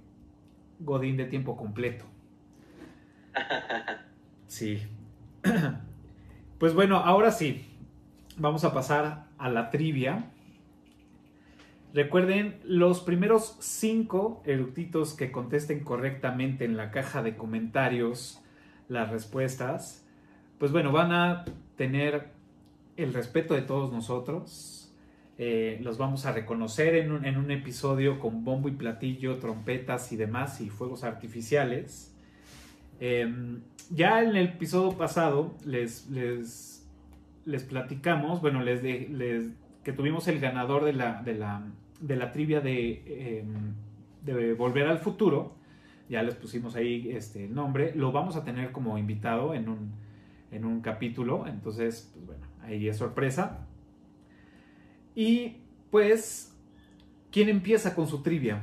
S1: Godín de tiempo completo. Sí. Pues bueno, ahora sí, vamos a pasar a la trivia. Recuerden, los primeros cinco eructitos que contesten correctamente en la caja de comentarios las respuestas, pues bueno, van a tener el respeto de todos nosotros. Eh, los vamos a reconocer en un, episodio con bombo y platillo, trompetas y demás y fuegos artificiales. Eh, ya en el episodio pasado les, platicamos, bueno, les, de- que tuvimos el ganador de la, de la, de la trivia de, eh, de Volver al Futuro. Ya les pusimos ahí este nombre. Lo vamos a tener como invitado en un, en un capítulo. Entonces, pues bueno, ahí es sorpresa. Y pues, ¿quién empieza con su trivia?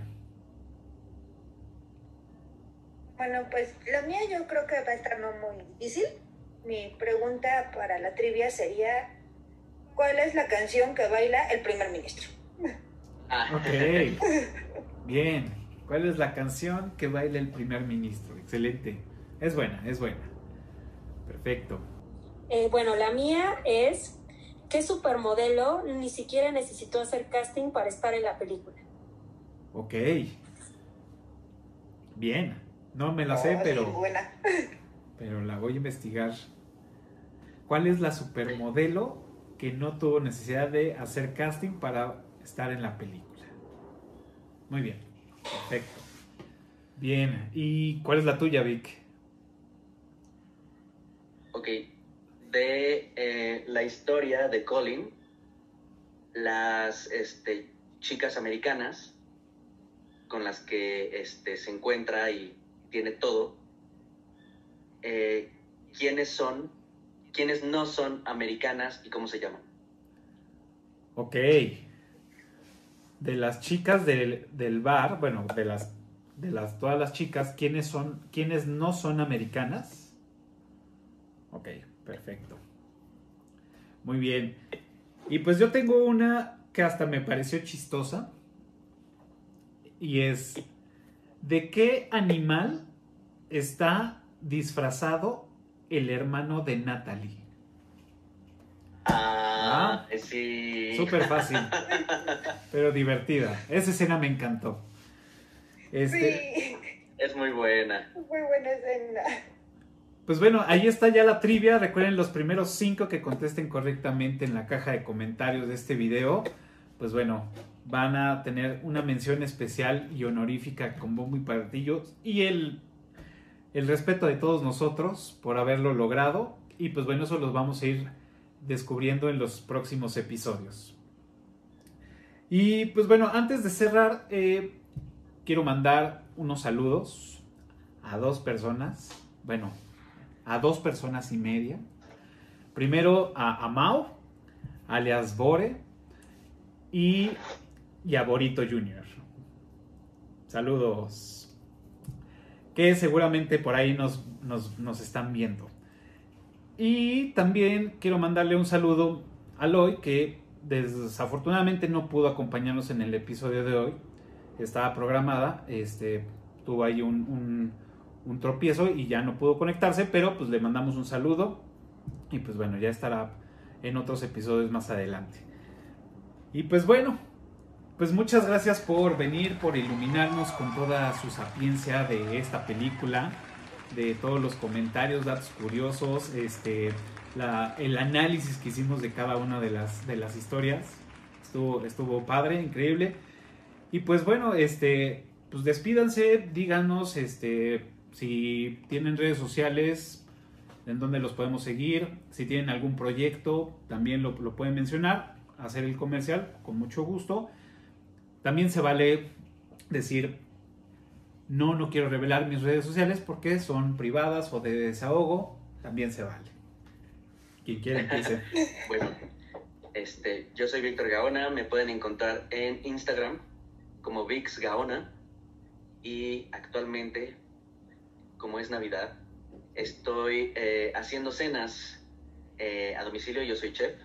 S4: Bueno, pues la mía yo creo que va a estar no muy difícil. Mi pregunta para la trivia sería, ¿cuál es la canción que baila el primer ministro?
S3: Ah,
S1: Ok. Bien. ¿Cuál es la canción que baila el primer ministro? Excelente. Es buena, es buena. Perfecto.
S5: Eh, bueno, la mía es ¿qué supermodelo ni siquiera necesitó hacer casting para estar en la película?
S1: Ok. Bien. No me la sé,
S4: Oh, sí,
S1: pero,
S4: buena.
S1: pero la voy a investigar. ¿Cuál es la supermodelo que no tuvo necesidad de hacer casting para estar en la película? Muy bien. Perfecto. Bien. ¿Y cuál es la tuya, Vic?
S3: Ok, de eh, la historia de Colin, las este, chicas americanas con las que este, se encuentra y tiene todo, eh, quiénes son, quiénes no son americanas y cómo se llaman.
S1: Ok. De las chicas del, del bar, bueno, de las de las todas las chicas, ¿quiénes son, quiénes no son americanas? Ok, perfecto. Muy bien. Y pues yo tengo una que hasta me pareció chistosa. Y es, ¿de qué animal está disfrazado el hermano de Natalie?
S3: Ah, sí.
S1: Súper fácil, pero divertida. Esa escena me encantó. Este,
S4: Sí,
S3: Es muy buena.
S4: muy buena escena.
S1: Pues bueno, ahí está ya la trivia. Recuerden los primeros cinco que contesten correctamente en la caja de comentarios de este video. Pues bueno, van a tener una mención especial y honorífica con bombo y platillo. Y el, el respeto de todos nosotros por haberlo logrado. Y pues bueno, eso los vamos a ir descubriendo en los próximos episodios. Y pues bueno, antes de cerrar, eh, quiero mandar unos saludos a dos personas. Bueno, a dos personas y media. Primero a Amao, alias Bore, y, y a Borito Jr. Saludos. Que seguramente por ahí nos, nos, nos están viendo. Y también quiero mandarle un saludo a Loy, que desafortunadamente no pudo acompañarnos en el episodio de hoy. Estaba programada, este, tuvo ahí un, un tropiezo y ya no pudo conectarse, pero pues le mandamos un saludo y pues bueno, ya estará en otros episodios más adelante. Y pues bueno, pues muchas gracias por venir, por iluminarnos con toda su sapiencia de esta película, de todos los comentarios, datos curiosos, este, la, el análisis que hicimos de cada una de las, de las historias. Estuvo, estuvo padre, increíble. Y pues bueno, este, pues despídanse, díganos, este, si tienen redes sociales, en donde los podemos seguir, si tienen algún proyecto, también lo, lo pueden mencionar, hacer el comercial con mucho gusto. También se vale decir, no, no quiero revelar mis redes sociales porque son privadas o de desahogo, también se vale. Quien quiera empiece.
S3: Bueno, este, yo soy Víctor Gaona, me pueden encontrar en Instagram como Vix Gaona y actualmente, como es Navidad, estoy eh, haciendo cenas eh, a domicilio, yo soy chef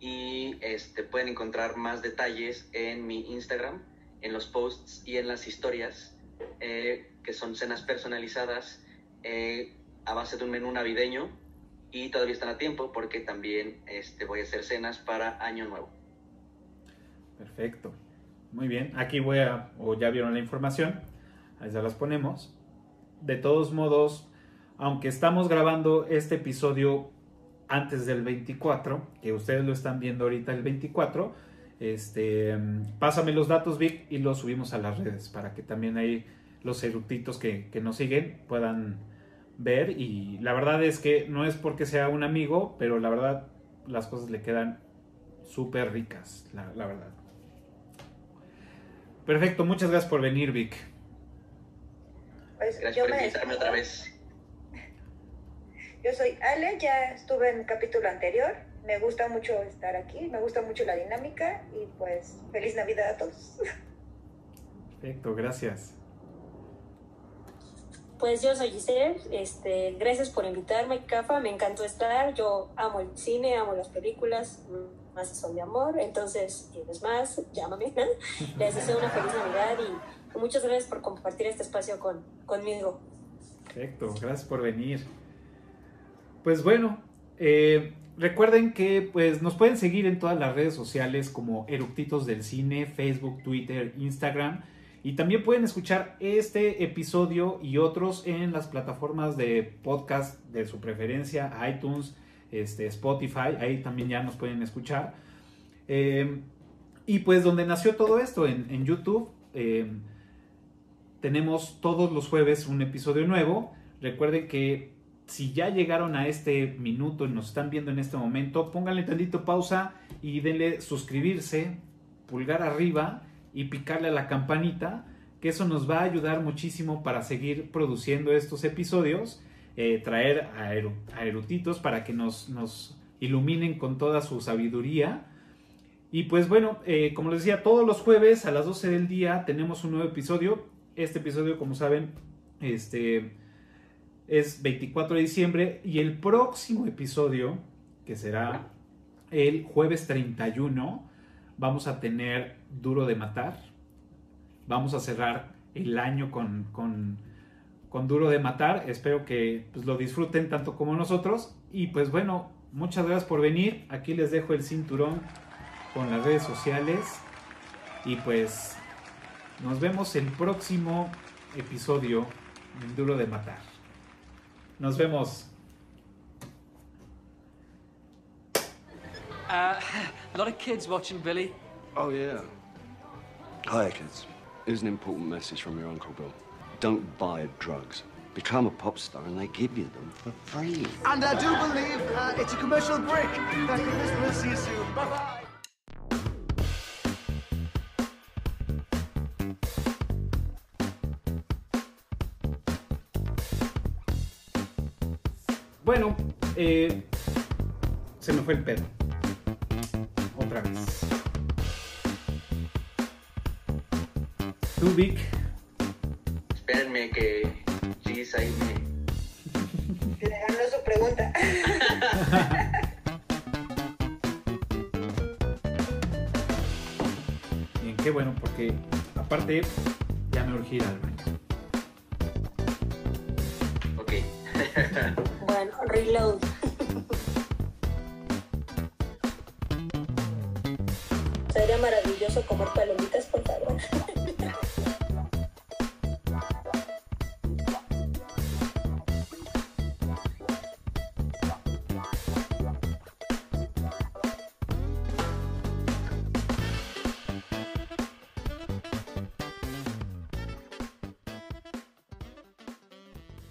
S3: y este, pueden encontrar más detalles en mi Instagram, en los posts y en las historias, eh, que son cenas personalizadas eh, a base de un menú navideño y todavía están a tiempo porque también este, voy a hacer cenas para Año Nuevo.
S1: Perfecto. Muy bien. Aquí voy a, o ya vieron la información, ahí se las ponemos. De todos modos, aunque estamos grabando este episodio antes del 24, que ustedes lo están viendo ahorita el 24, este, pásame los datos, Vic, y los subimos a las redes para que también ahí los eructitos que, nos siguen puedan ver. Y la verdad es que no es porque sea un amigo, pero la verdad las cosas le quedan súper ricas, la verdad. Perfecto, muchas gracias por venir, Vic.
S4: Pues
S3: Gracias
S4: yo
S3: por
S4: me
S3: invitarme otra vez.
S4: Yo soy Ale, ya estuve en el capítulo anterior. Me gusta mucho estar aquí, me gusta mucho la dinámica y pues feliz Navidad a todos.
S1: Perfecto, gracias.
S5: Pues yo soy Giselle, este, gracias por invitarme, Cafa, me encantó estar, yo amo el cine, amo las películas, más son de amor, entonces, ¿quieres más? Llámame. Les deseo una feliz Navidad y muchas gracias por compartir este espacio con, conmigo.
S1: Perfecto, gracias por venir. Pues bueno, eh, recuerden que pues, nos pueden seguir en todas las redes sociales como Eructitos del Cine, Facebook, Twitter, Instagram. Y también pueden escuchar este episodio y otros en las plataformas de podcast de su preferencia, iTunes, este, Spotify, ahí también ya nos pueden escuchar. Eh, y pues donde nació todo esto, en, YouTube, eh, tenemos todos los jueves un episodio nuevo. Recuerden que si ya llegaron a este minuto y nos están viendo en este momento, pónganle tantito pausa y denle suscribirse, pulgar arriba y picarle a la campanita, que eso nos va a ayudar muchísimo para seguir produciendo estos episodios, eh, traer a, eru- a erutitos para que nos, nos iluminen con toda su sabiduría. Y pues bueno, eh, como les decía, todos los jueves a las 12 del día tenemos un nuevo episodio. Este episodio, como saben, este es 24 de diciembre y el próximo episodio, que será el jueves 31, vamos a tener Duro de Matar. Vamos a cerrar el año con, con, con Duro de Matar. Espero que pues, lo disfruten tanto como nosotros. Y pues bueno, muchas gracias por venir. Aquí les dejo el cinturón con las redes sociales. Y pues nos vemos el próximo episodio en Duro de Matar. Nos vemos.
S10: Uh, a lot of kids watching Billy.
S11: Oh, yeah. Hi, kids. Here's an important message from your Uncle Bill. Don't buy drugs. Become a pop star and they give you them for free.
S12: And I do believe uh, it's a commercial break. Thank you, Miss. We'll see you soon. Bye bye
S1: Bueno, eh, se me fue el pedo. Otra vez. Tú, Vic,
S3: Espérenme que Gis ahí me...
S4: Le ganó su pregunta.
S1: bien, qué bueno, porque aparte ya me urgí ir al
S5: reload.